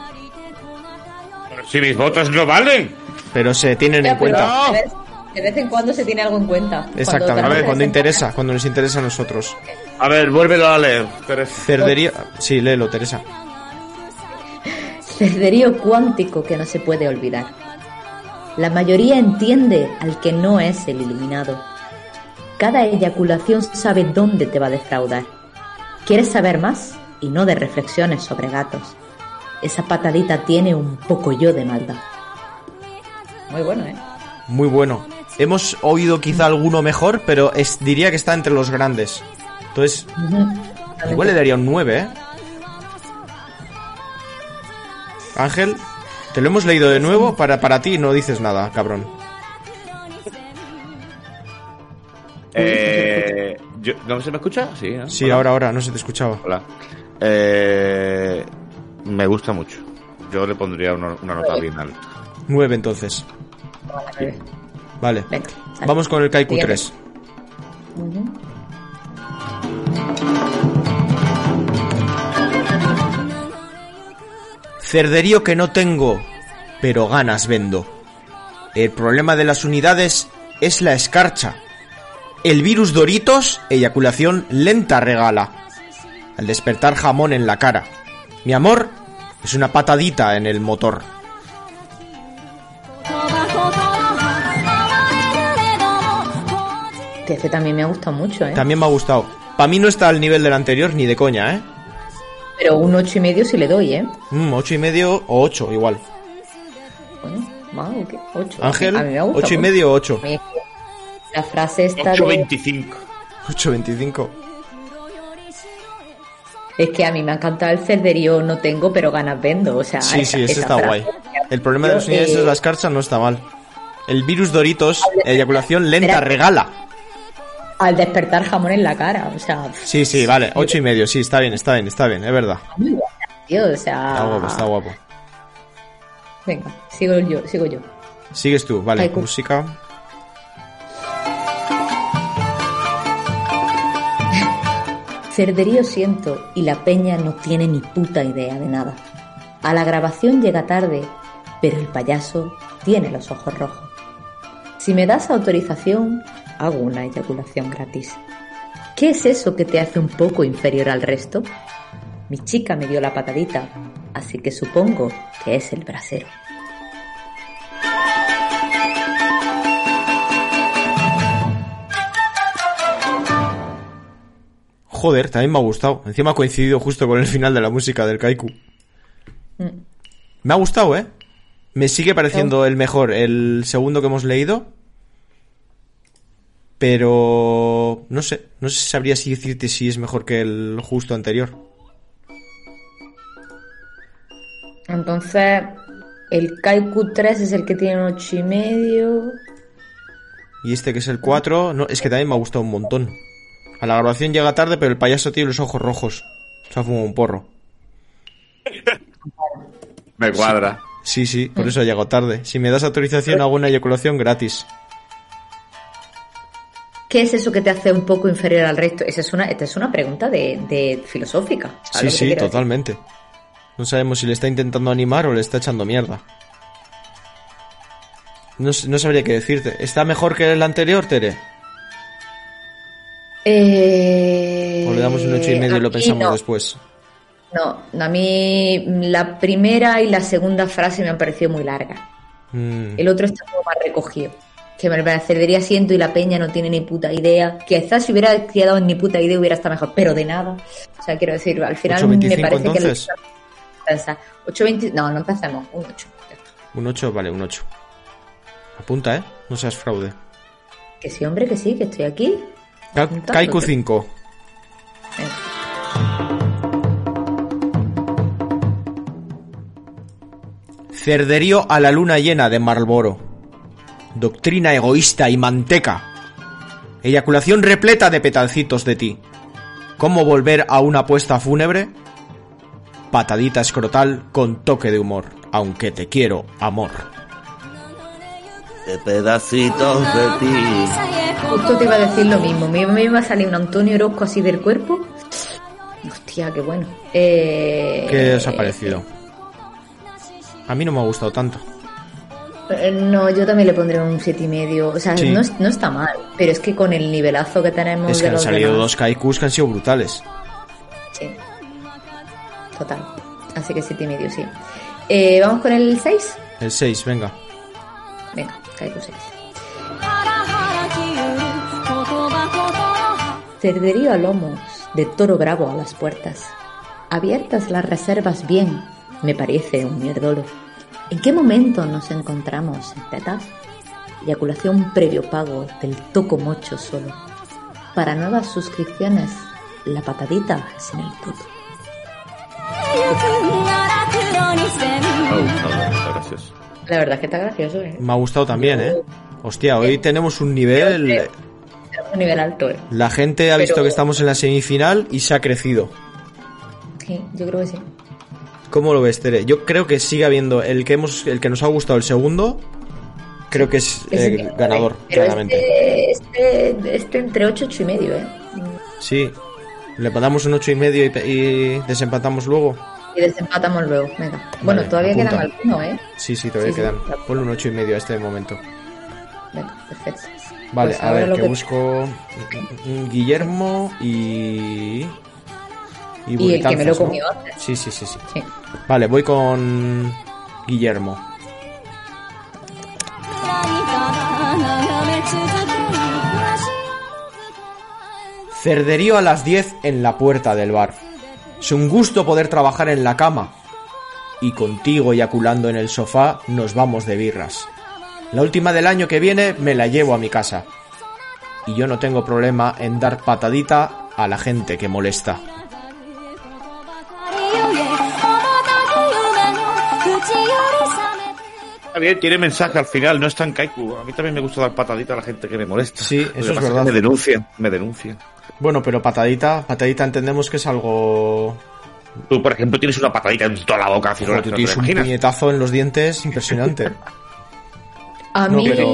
Si mis votos no valen. pero se tienen Ya, en cuenta. de vez- De vez en cuando se tiene algo en cuenta. Cuando Exactamente, realmente cuando interesa, cuando nos interesa a nosotros. A ver, vuélvelo a leer, Teresa. Cerdería. Sí, léelo, Teresa. Cerderío cuántico que no se puede olvidar. La mayoría entiende al que no es el iluminado. Cada eyaculación sabe dónde te va a defraudar. ¿Quieres saber más? Y no de reflexiones sobre gatos. Esa patadita tiene un poco yo de maldad. Muy bueno, ¿eh? Muy bueno. Hemos oído quizá alguno mejor, pero es, diría que está entre los grandes. Entonces, igual le daría un 9, ¿eh? Ángel, te lo hemos leído de nuevo. Para, para ti no dices nada, cabrón. Eh, yo- ¿No se me escucha? Sí, ¿no? Sí, Hola. ahora, ahora, no se te escuchaba. Hola. Eh, me gusta mucho. Yo le pondría una, una nota bien alta. 9 entonces. Vale. Venga. Vamos con el Kaiku Siguiente. 3. Cerderío que no tengo, pero ganas vendo. El problema de las unidades es la escarcha. El virus Doritos, eyaculación lenta regala. Al despertar jamón en la cara. Mi amor es una patadita en el motor. Este también me ha gustado mucho, ¿eh? También me ha gustado. Para mí no está al nivel del anterior ni de coña, ¿eh? Pero un ocho y medio sí le doy, ¿eh? Mm, ocho y medio o ocho, igual. Bueno, o qué? Ocho. Ángel, A mí me ha gustado ocho y medio o ocho. La frase esta de... 8.25. 8.25. Es que a mí me ha encantado el cerderío, no tengo, pero ganas vendo. O sea, Sí, esa- sí, eso esa está frase. guay. El problema de los Yo, unidades eh, de las carchas no está mal. El virus Doritos, eyaculación lenta, Espera. regala. Al despertar jamón en la cara, o sea... Sí, sí, vale, ocho y medio, sí, está bien, está bien, está bien, es verdad. muy buena, tío, o sea... Está guapo, está guapo. Venga, sigo yo, sigo yo. Sigues tú, vale, música. Cerderío siento y la peña no tiene ni puta idea de nada. A la grabación llega tarde, pero el payaso tiene los ojos rojos. Si me das autorización, hago una eyaculación gratis. ¿Qué es eso que te hace un poco inferior al resto? Mi chica me dio la patadita, así que supongo que es el brasero. Joder, también me ha gustado. Encima ha coincidido justo con el final de la música del Kaiku. Me ha gustado, ¿eh? Me sigue pareciendo el mejor el segundo que hemos leído. Pero... No sé. No sé si sabría si decirte si es mejor que el justo anterior. Entonces, el Kaiku 3 es el que tiene un ocho y medio. Y este que es el 4... No, es que también me ha gustado un montón. A la grabación llega tarde, pero el payaso tiene los ojos rojos. Se ha fumado un porro. Me cuadra. Sí, sí, por eso ha llegado tarde. Si me das autorización, hago una eyaculación gratis. ¿Qué es eso que te hace un poco inferior al resto? Esa es una, esta es una pregunta de, de filosófica. ¿sabes Sí, sí, decir? totalmente. No sabemos si le está intentando animar o le está echando mierda. No, no sabría qué decirte. ¿Está mejor que el anterior, Tere? Eh, ¿O le damos un ocho y medio y lo pensamos no. después? No, a mí la primera y la segunda frase me han parecido muy largas. Mm, El otro está como más recogido. Que me la cerdería siento y la peña no tiene ni puta idea. Quizás si hubiera quedado ni puta idea hubiera estado mejor, pero de nada. O sea, quiero decir, al final me 8.25 parece entonces. que... el- 8.20... No, no empezamos. Un 8. Un 8, vale, un 8. Apunta, ¿eh? No seas fraude. Que sí, hombre, que sí, que estoy aquí. Ka-. Kaiku 5. Venga. Cerderío a la luna llena de Marlboro. Doctrina egoísta y manteca. Eyaculación repleta de petalcitos de ti. ¿Cómo volver a una apuesta fúnebre? Patadita escrotal con toque de humor. Aunque te quiero, amor. De pedacitos de ti. Justo te iba a decir lo mismo. Me, me iba a salir un Antonio Orozco así del cuerpo. Hostia, qué bueno. Eh, ¿Qué os ha parecido? A mí no me ha gustado tanto. eh, No, yo también le pondré un siete y medio. O sea, Sí. no, es- no está mal, pero es que con el nivelazo que tenemos Es que de han los salido demás, dos Kaikus que han sido brutales. Sí. Total. Así que siete y medio, sí. Eh, Vamos con el 6. El 6, venga. Venga, caigo 6. Cerderío a lomos de toro bravo a las puertas. Abiertas las reservas bien, me parece un mierdolo. ¿En qué momento nos encontramos en tetas? Eyaculación previo pago del toco mocho solo. Para nuevas suscripciones, la patadita es en el tuto. Oh, no, está gracioso. La verdad es que está gracioso, ¿eh? Me ha gustado también, ¿eh? Hostia, hoy tenemos un nivel... Tenemos un nivel alto, ¿eh? La gente ha visto Pero- que estamos en la semifinal y se ha crecido. Sí, yo creo que sí. ¿Cómo lo ves, Tere? Yo creo que sigue habiendo el que hemos, el que nos ha gustado el segundo, creo que es Es eh, el ganador, Pero claramente. este, este, este entre 8 8 y medio, ¿eh? Sí. Le damos un ocho y medio y, y desempatamos luego. Y desempatamos luego, venga. Bueno, todavía apunta. quedan algunos, ¿eh? Sí, sí, todavía Sí, sí, quedan. claro. Ponle un ocho y medio a este momento. Venga, perfecto. Vale, Pues a ver, que que- busco Guillermo y... Y el que me lo ¿no? comió antes. Sí, sí, sí, sí. Sí. Vale, voy con Guillermo. Cerderío a las 10 en la puerta del bar. Es un gusto poder trabajar en la cama. Y contigo eyaculando en el sofá nos vamos de birras. La última del año que viene me la llevo a mi casa. Y yo no tengo problema en dar patadita a la gente que molesta. Bien, tiene mensaje al final, no es tan kaiku. A mí también me gusta dar patadita a la gente que me molesta. Sí, eso es verdad. Me denuncian, me denuncian. Bueno, pero patadita, patadita entendemos que es algo... Tú, por ejemplo, tienes una patadita en toda la boca, Joder, tú que no te tienes un puñetazo en los dientes impresionante. A No, mí pero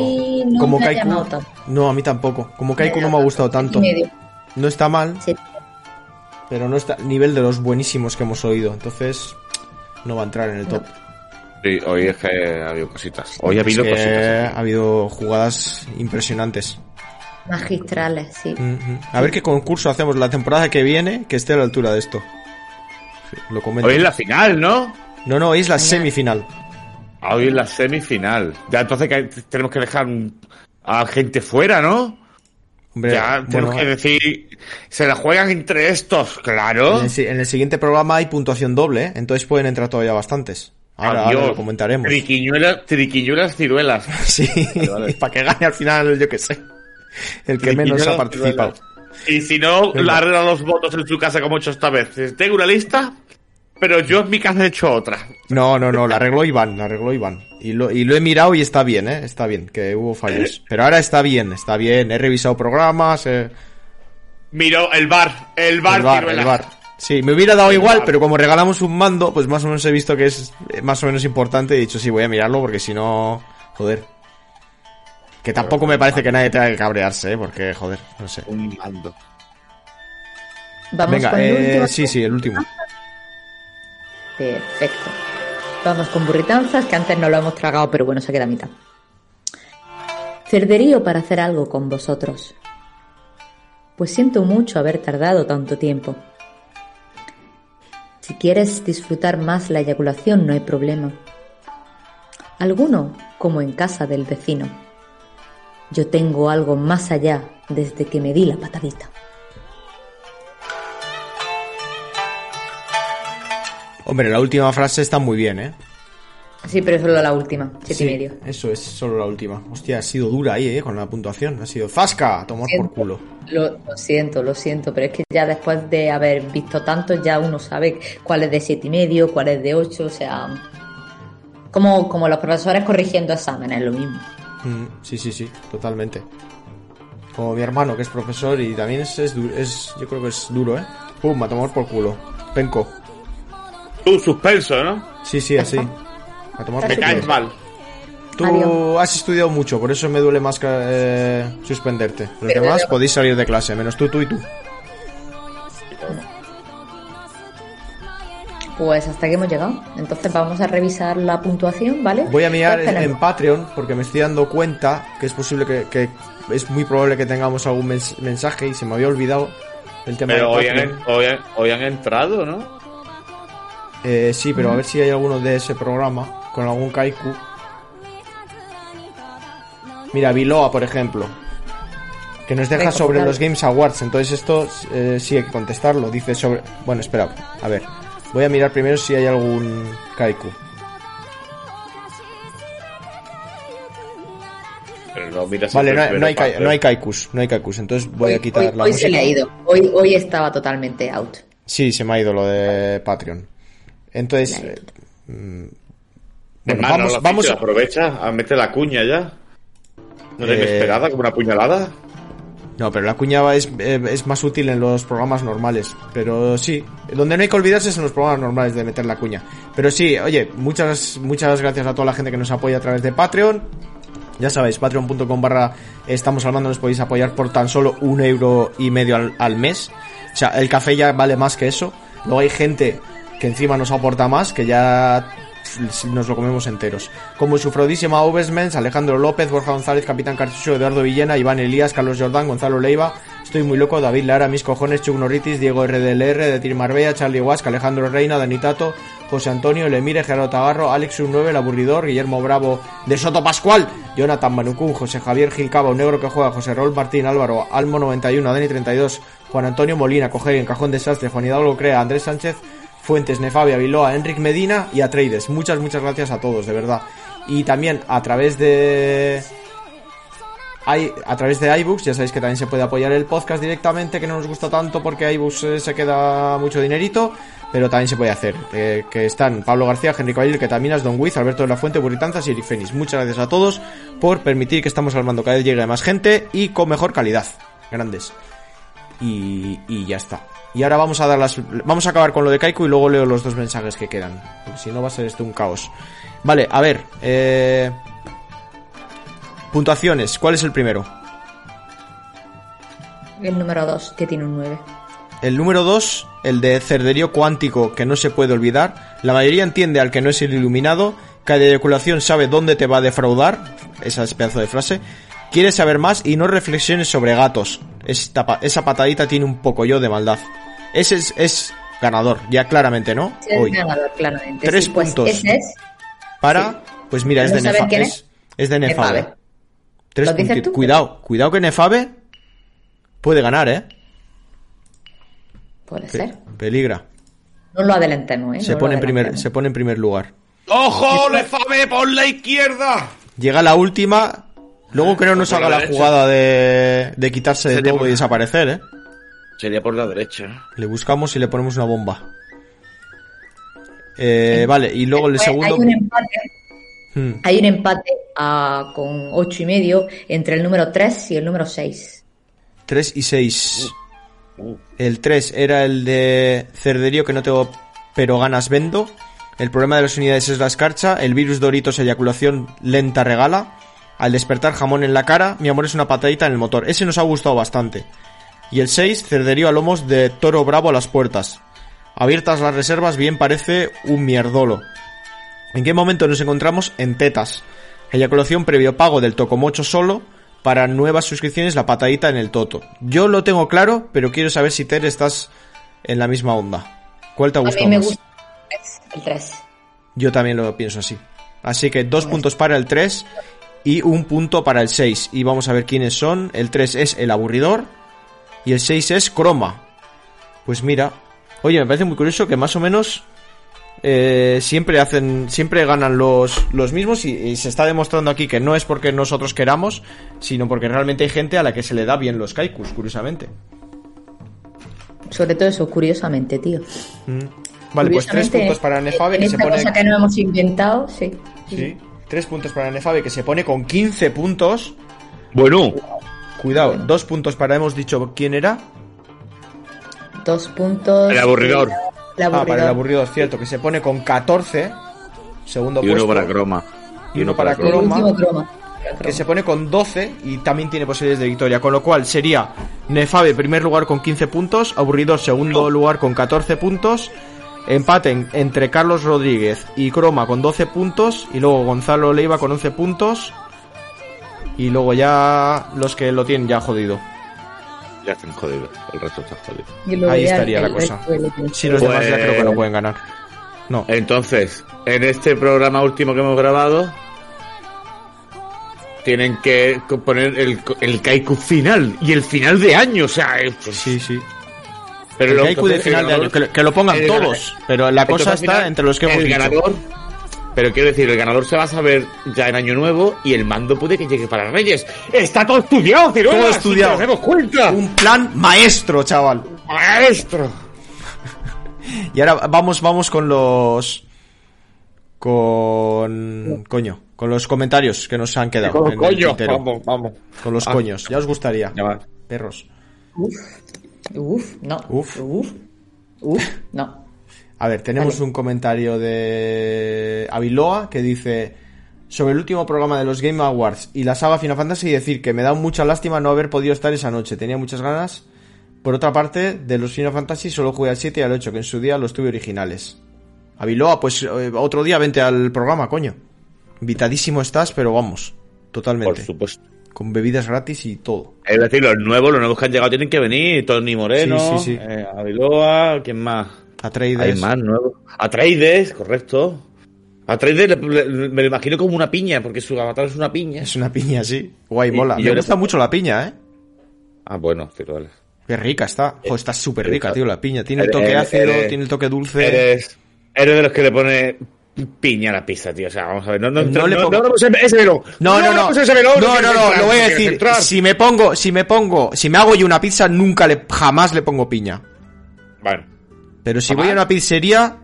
no como me ha Kaiku... llamado tanto. No, a mí tampoco. Como Kaiku no me ha gustado tanto. No está mal, Sí. pero no está al nivel de los buenísimos que hemos oído. Entonces, no va a entrar en el top. Sí, hoy es que ha habido cositas. Hoy ha Es habido que cositas. ha habido jugadas impresionantes. Magistrales, sí. Ujú. A ver qué concurso hacemos la temporada que viene que esté a la altura de esto. Sí, Lo comento. Hoy es la final, ¿no? No, no, hoy es la semifinal. Ah, Hoy es la semifinal. Ya entonces que tenemos que dejar a gente fuera, ¿no? Hombre, ya tenemos bueno, que decir, se la juegan entre estos, claro. en, el, si- en el siguiente programa hay puntuación doble, ¿eh? entonces pueden entrar todavía bastantes. Ahora, lo comentaremos. Triquiñuelas, triquiñuelas ciruelas. Sí, vale. para que gane al final, yo que sé. El que menos ha participado. ciruelas. Y si no, arregla los votos en su casa como he hecho esta vez. Tengo una lista, pero yo en mi casa he hecho otra. No, no, no, la arregló Iván, la arregló Iván. Y lo, y lo he mirado y está bien, ¿eh? Está bien, que hubo fallos. Pero ahora está bien, está bien. He revisado programas, eh, Miró el bar, el bar, el bar, ciruelas. el bar. Sí, me hubiera dado igual, pero como regalamos un mando, pues más o menos he visto que es eh, más o menos importante y he dicho, sí, voy a mirarlo porque si no, joder. Que tampoco me parece que nadie tenga que cabrearse, ¿eh? Porque, joder, no sé. Un mando. Vamos Venga, con el eh, último. sí, sí, el último. Perfecto. Vamos con burritanzas, que antes no lo hemos tragado, pero bueno, se queda a mitad. Cerderío para hacer algo con vosotros. Pues siento mucho haber tardado tanto tiempo. Si quieres disfrutar más la eyaculación no hay problema. Alguno como en casa del vecino. Yo tengo algo más allá desde que me di la patadita. Hombre, la última frase está muy bien, ¿eh? Sí, pero solo la última, siete Sí, y medio. Eso es solo la última. Hostia, ha sido dura ahí, ¿eh? Con la puntuación. Ha sido Zasca, a tomar por culo. Lo, lo siento, lo siento, pero es que ya después de haber visto tanto, ya uno sabe cuál es de siete y medio, cuál es de ocho, o sea, como, como los profesores corrigiendo exámenes, lo mismo. Mm, sí, sí, sí, totalmente. Como mi hermano, que es profesor y también es, es, es- yo creo que es duro, ¿eh? Pum, a tomar por culo. Penco. Tú, suspenso, ¿no? Sí, sí, así. A tomar Me caes mal. Tú Adiós. has estudiado mucho, por eso me duele más que eh, suspenderte. Los Pero demás podéis salir de clase, menos tú, tú y tú. Pues hasta que hemos llegado. Entonces vamos a revisar la puntuación, ¿vale? Voy a mirar Pues en, Patreon porque me estoy dando cuenta que es posible que, que es muy probable que tengamos algún mens- mensaje y se me había olvidado el tema Pero de hoy han, hoy, han, hoy han entrado, ¿no? Eh, sí, pero a ver si hay alguno de ese programa con algún kaiku. Mira, Biloa, por ejemplo. Que nos deja Venga, sobre dale. los Games Awards. Entonces esto eh, sí hay que contestarlo. Dice sobre... Bueno, espera. A ver. Voy a mirar primero si hay algún kaiku. Pero no, mira Vale, no, no hay, no hay kaikus. No hay kaikus. Entonces voy hoy, a quitar hoy- la hoy música. se le ha ido. Hoy, hoy estaba totalmente out. Sí, se me ha ido lo de Patreon. Entonces... Eh, bueno, vamos, no vamos dicho, a... aprovecha a meter la cuña ya. ¿No Eh, esperada como una puñalada? No, pero la cuña es, eh, es más útil en los programas normales. Pero sí, donde no hay que olvidarse es en los programas normales de meter la cuña. Pero sí, oye, muchas, muchas gracias a toda la gente que nos apoya a través de Patreon. Ya sabéis, patreon.com barra estamos hablando, nos podéis apoyar por tan solo un euro y medio al, al mes. O sea, el café ya vale más que eso. Luego hay gente que encima nos aporta más, que ya nos lo comemos enteros. Como Sufrodísima Ovesmens, Alejandro López, Borja González, Capitán Cartucho, Eduardo Villena, Iván Elías, Carlos Jordán, Gonzalo Leiva, Estoy muy loco, David Lara, Mis Cojones, Chuck Norritis, Diego RDLR, de Tir Marbella, Charlie Huasca, Alejandro Reina, Dani Tato, José Antonio, Lemire, Gerardo Tagarro, Alex 9 El Aburridor, Guillermo Bravo, de Soto Pascual, Jonathan Manucún, José Javier Gilcaba, un negro que juega, José Raúl Martín Álvaro, Almo 91, Dani 32, Juan Antonio Molina, Coger en Cajón Desastre, Juan Hidalgo Crea, Andrés Sánchez, Fuentes, Nefabia, Viloa, Enric Medina y a Trades. Muchas, muchas gracias a todos, de verdad. Y también a través de a través de iBooks, ya sabéis que también se puede apoyar el podcast directamente, que no nos gusta tanto porque iBooks eh, se queda mucho dinerito, pero también se puede hacer. que están Pablo García, Henry Caballero, que Taminas, Don Wiz, Alberto de la Fuente, Burritanzas y Eric Fénix. Muchas gracias a todos por permitir que estamos armando cada vez llegue más gente y con mejor calidad. Grandes. Y, y ya está. Y ahora vamos a dar las. Vamos a acabar con lo de Kaiku y luego leo los dos mensajes que quedan. Porque si no va a ser esto un caos. Vale, a ver. Eh, puntuaciones. ¿Cuál es el primero? El número 2, que tiene un 9. El número 2, el de cerderío cuántico que no se puede olvidar. La mayoría entiende al que no es el iluminado. Cada eyaculación sabe dónde te va a defraudar. Esa es pedazo de frase. Quieres saber más y no reflexiones sobre gatos. Esta esa patadita tiene un poco yo de maldad. Ese es, es ganador, ya claramente, ¿no? Es Hoy. ganador, claramente. Tres Sí, pues puntos. Ese es. Para, pues mira, es de ¿No saber Nefa. Es, es? es de Nefabe. Nefabe. Tres ¿Lo dices puntitos. tú? Cuidado, cuidado que Nefabe puede ganar, ¿eh? Puede Pe- ser. Peligra. No lo adelantemos, ¿eh? Se No lo pone, en primer, se pone en primer lugar. ¡Ojo, Lefame, por la izquierda! Llega la última. Luego que no nos Por la haga la jugada de, de quitarse de todo por- y desaparecer, ¿eh? Sería por la derecha. Le buscamos y le ponemos una bomba. Eh, vale, y luego el Pues segundo. Hay un empate, Hmm, hay un empate ah, con 8 y medio entre el número 3 y el número 6. tres y seis. Uh, El 3 era el de cerderío que no tengo pero ganas vendo. El problema de las unidades es la escarcha. El virus Doritos eyaculación lenta regala. Al despertar jamón en la cara. Mi amor es una patadita en el motor. Ese nos ha gustado bastante. Y el 6, cerderío a lomos de toro bravo a las puertas. Abiertas las reservas, bien parece un mierdolo. ¿En qué momento nos encontramos? En tetas. Eyaculación previo pago del tocomocho solo. Para nuevas suscripciones, la patadita en el toto. Yo lo tengo claro, pero quiero saber si Ter estás en la misma onda. ¿Cuál te ha A gustado mí me más? gusta el 3. Yo también lo pienso así. Así que dos puntos para el 3 y un punto para el 6. Y vamos a ver quiénes son. El 3 es el aburridor y el 6 es croma. Pues mira, oye, me parece muy curioso que más o menos eh, siempre hacen, siempre ganan los, los mismos y, y se está demostrando aquí que no es porque nosotros queramos, sino porque realmente hay gente a la que se le da bien los kaikus, curiosamente. Sobre todo eso, curiosamente, tío. Vale, pues tres puntos para Nefabe en que se pone... cosa que no hemos inventado, sí. Sí, tres puntos para Nefabe que se pone con 15 puntos. Bueno, Cuidado, dos puntos para, hemos dicho quién era. Dos puntos. El aburridor. El Ah, para el aburridor. aburrido, es cierto, que se pone con 14. Segundo y uno puesto. para croma. Y uno para croma. último croma. Que se pone con 12 y también tiene posibilidades de victoria. Con lo cual sería Nefabe primer lugar con 15 puntos. Aburridor segundo lugar con 14 puntos. Empaten entre Carlos Rodríguez y Croma con 12 puntos. Y luego Gonzalo Leiva con 11 puntos. Y luego ya los que lo tienen ya jodido. Ya están jodidos. El resto está jodido. Ahí estaría el la cosa. Si los Pues- demás ya creo que no pueden ganar. No. Entonces, en este programa último que hemos grabado, tienen que poner el, el kaiku final y el final de año, o sea, es- pues, Sí, sí. Pero El Kaiku de final de año. Que, lo- que lo pongan el todos. Pero la cosa está final, entre los que hemos el dicho. ganador, pero quiero decir, el ganador se va a saber ya en año nuevo y el mando puede que llegue para Reyes. Está todo estudiado, Ciruela, Todo si estudiado. nos damos cuenta. Un plan maestro, chaval. maestro. Y ahora vamos, vamos con los. Con. Coño. Con los comentarios que nos han quedado. Con en el coño, tintero. vamos, vamos. Con los Ah. coños. Ya os gustaría. Ya va. Perros. Uf, no. Uf. Uf. Uf, no. A ver, tenemos Vale. un comentario de Aviloa que dice sobre el último programa de los Game Awards y la saga Final Fantasy decir que me da mucha lástima no haber podido estar esa noche. Tenía muchas ganas. Por otra parte, de los Final Fantasy solo jugué al 7 y al 8, que en su día los tuve originales. Aviloa, pues eh, otro día vente al programa, coño. Invitadísimo estás, pero vamos, Por totalmente. supuesto. Con bebidas gratis y todo. Es decir, los nuevos, los nuevos que han llegado tienen que venir. Tony Moreno, Sí, sí, sí. eh, Aviloa, ¿quién más? Atreides. Hay más nuevos. Atreides, correcto. Atreides me lo imagino como una piña, porque su avatar es una piña. Es una piña, sí. Guay, Y- mola. y Me yo le- gusta mucho la piña, ¿eh? Ah, bueno, sí, vale. Qué rica está. Joder, está súper rica, tío, la piña. Tiene el eres- toque ácido, eres- tiene el toque dulce. Eres, eres de los que le pone piña la pizza, tío. O sea, vamos a ver. No, no, No no, no, ese melón. No, no, no. ese melón, No, no, no, lo voy a decir. Si me pongo, si me pongo, si me hago yo una pizza, nunca le, jamás le pongo piña. Bueno. Pero si voy a una pizzería,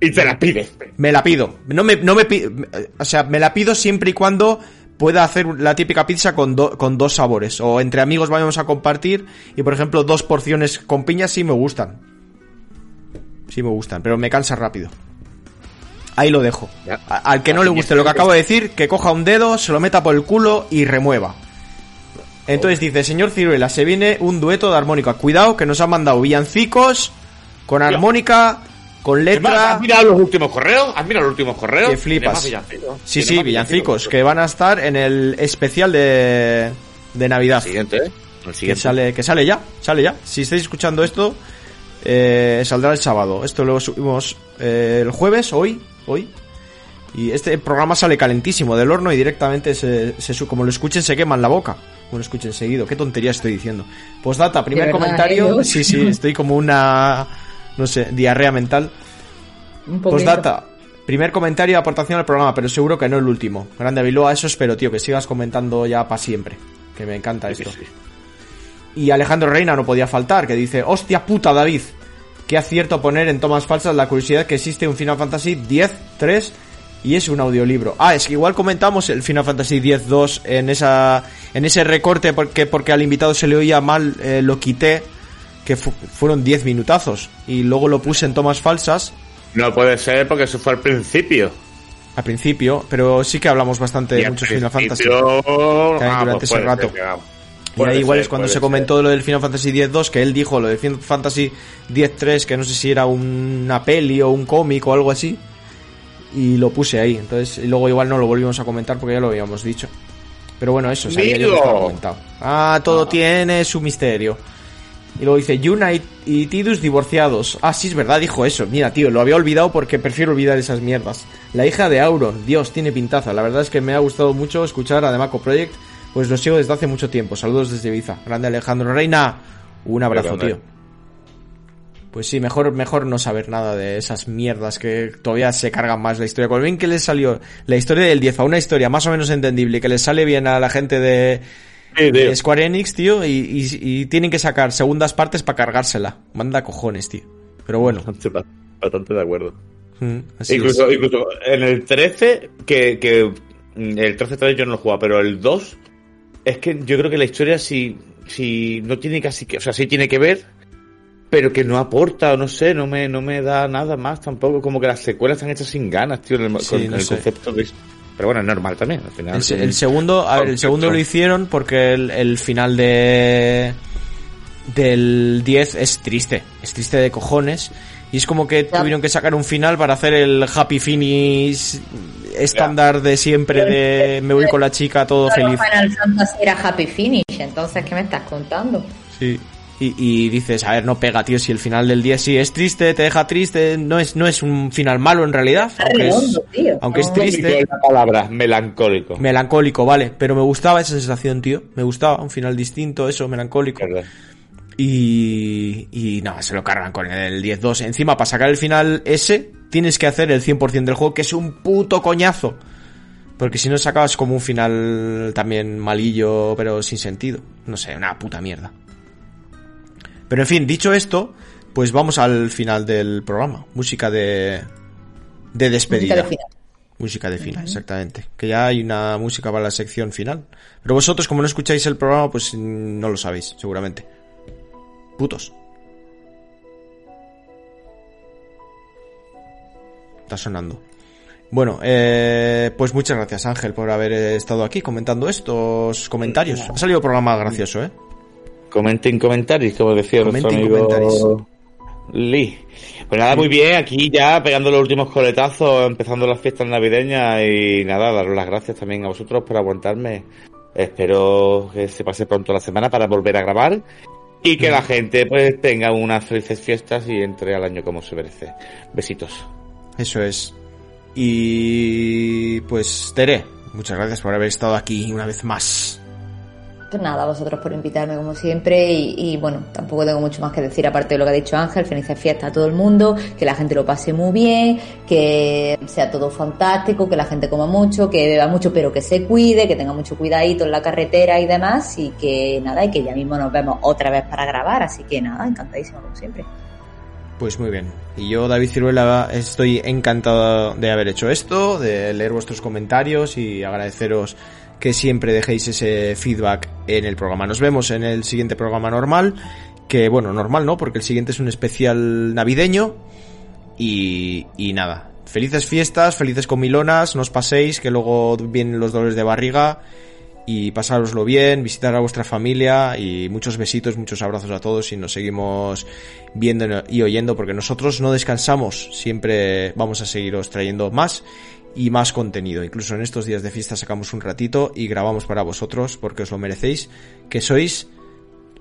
Y te la pides. me la pido. No me, no me o sea, me la pido siempre y cuando pueda hacer la típica pizza con, do- con dos sabores. O entre amigos vamos a compartir y, por ejemplo, dos porciones con piña sí me gustan. Sí me gustan, pero me cansa rápido. Ahí lo dejo. Ya. Al que no le guste lo que acabo de decir, que coja un dedo, se lo meta por el culo y remueva. Entonces dice, señor Ciruela, se viene un dueto de armónica. Cuidado, que nos han mandado villancicos con armónica, con letra... ¿Has mirado los últimos correos? ¿Has mirado los últimos correos? Que flipas. Sí, sí, villancicos, que van a estar en el especial de, de Navidad. El siguiente, ¿eh? El Que siguiente. sale, que sale ya, sale ya. Si estáis escuchando esto, eh, saldrá el sábado. Esto lo subimos eh, el jueves, hoy, hoy. Y este programa sale calentísimo del horno y directamente se, se como lo escuchen se queman la boca. Como lo escuchen seguido. ¿Qué tontería estoy diciendo? Pues data, primer verdad, comentario. ¿eh? Sí, sí, estoy como una, no sé, diarrea mental. Un. Postdata. Primer comentario y aportación al programa, pero seguro que no el último. Grande Aviloa, eso espero, tío, que sigas comentando ya para siempre. Que me encanta Sí, esto. sí. Y Alejandro Reina no podía faltar, que dice, hostia puta David, qué acierto poner en tomas falsas la curiosidad que existe un Final Fantasy X-3 y es un audiolibro. Ah, es que igual comentamos el Final Fantasy X-2 en esa en ese recorte porque porque al invitado se le oía mal, eh, lo quité, que fu- fueron 10 minutazos y luego lo puse en tomas falsas No puede ser porque eso fue al principio. al principio, pero sí que hablamos bastante de muchos Final Fantasy. Ah, durante pues ese puede rato. ser. Y ahí igual ser, es cuando se ser. comentó lo del Final Fantasy X-2, que él dijo lo de Final Fantasy X-3, que no sé si era una peli o un cómic o algo así. Y lo puse ahí. Entonces, y luego igual no lo volvimos a comentar porque ya lo habíamos dicho. Pero bueno, eso, sabía yo que comentado. Ah, todo tiene su misterio. Y luego dice, Yuna y, y Tidus divorciados. Ah, sí, es verdad, dijo eso. Mira, tío, lo había olvidado porque prefiero olvidar esas mierdas. La hija de Auron, Dios, tiene pintaza. La verdad es que me ha gustado mucho escuchar a Demaco Project, pues lo sigo desde hace mucho tiempo. Saludos desde Ibiza. Grande Alejandro Reina. Un abrazo, tío. Pues sí, mejor, mejor no saber nada de esas mierdas que todavía se cargan más la historia. Con bien que les salió la historia del 10 a una historia más o menos entendible, que les sale bien a la gente de, Sí, tío. de Square Enix, tío, y, y- y tienen que sacar segundas partes para cargársela. Manda cojones, tío. Pero bueno, Bastante, bastante de acuerdo. mm, así Incluso, es. incluso en el 13, que, que mm, el 13 tal vez yo no lo jugaba, pero el 2, es que yo creo que la historia si, si no tiene casi que, o sea, sí tiene que ver, pero que no aporta, o no sé, no me, no me da nada más tampoco, como que las secuelas están hechas sin ganas, tío, en el, Sí, con no el sé. concepto de... Pero bueno, es normal también, al final. El, se- el segundo, a ver, el segundo lo hicieron porque el, el final de del 10 es triste, es triste de cojones y es como que tuvieron que sacar un final para hacer el happy finish estándar de siempre de me voy con la chica todo feliz. Final Fantasy era Happy Finish, entonces, ¿qué me estás contando? Sí. Y, y dices, a ver, no pega, tío, si el final del 10 sí es triste, te deja triste, no es, no es un final malo en realidad, aunque es, aunque No. triste. la palabra, melancólico. Melancólico, vale, pero me gustaba esa sensación, tío. Me gustaba, un final distinto, eso, melancólico. Y, y nada, se lo cargan con el 10-2. Encima, para sacar el final ese, tienes que hacer el 100% del juego, que es un puto coñazo. Porque si no sacabas como un final también malillo, pero sin sentido. No sé, una puta mierda. Pero en fin, dicho esto, pues vamos al final del programa. Música de, de despedida. Música de final. Música de final, exactamente. Que ya hay una música para la sección final. Pero vosotros, como no escucháis el programa, pues no lo sabéis, seguramente. Putos. Está sonando. Bueno, eh, pues muchas gracias Ángel por haber estado aquí comentando estos comentarios. Ha salido programa gracioso, ¿eh? Comenten comentarios, como decía nuestro amigo comentarios. Lee. Pues nada, muy bien, aquí ya pegando los últimos coletazos, empezando las fiestas navideñas y nada, daros las gracias también a vosotros por aguantarme. Espero que se pase pronto la semana para volver a grabar y que la gente pues tenga unas felices fiestas y entre al año como se merece. Besitos. Eso es. Y pues Tere, muchas gracias por haber estado aquí una vez más. Pues nada, a vosotros por invitarme como siempre y, bueno, tampoco tengo mucho más que decir aparte de lo que ha dicho Ángel, felices fiestas a todo el mundo, que la gente lo pase muy bien, que sea todo fantástico, que la gente coma mucho, que beba mucho pero que se cuide, que tenga mucho cuidadito en la carretera y demás y que nada, y que ya mismo nos vemos otra vez para grabar, así que nada, encantadísimo como siempre. Pues muy bien. Y yo, David Ciruela, estoy encantado de haber hecho esto, de leer vuestros comentarios y agradeceros que siempre dejéis ese feedback en el programa. Nos vemos en el siguiente programa normal, que bueno, normal no, porque el siguiente es un especial navideño. Y, y nada, felices fiestas, felices comilonas, no os paséis, que luego vienen los dolores de barriga. Y pasároslo bien, visitar a vuestra familia y muchos besitos, muchos abrazos a todos y nos seguimos viendo y oyendo porque nosotros no descansamos, siempre vamos a seguiros trayendo más y más contenido. Incluso en estos días de fiesta sacamos un ratito y grabamos para vosotros porque os lo merecéis, que sois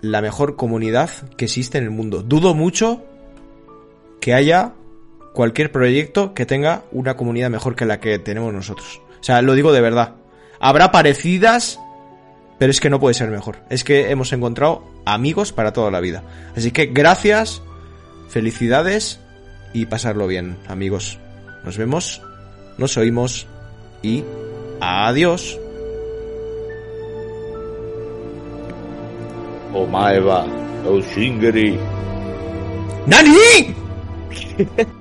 la mejor comunidad que existe en el mundo. Dudo mucho que haya cualquier proyecto que tenga una comunidad mejor que la que tenemos nosotros. O sea, lo digo de verdad. Habrá parecidas, pero es que no puede ser mejor. Es que hemos encontrado amigos para toda la vida. Así que gracias, felicidades y pasarlo bien, amigos. Nos vemos, nos oímos y adiós. Omaeva, Oshingeri. ¡Nani!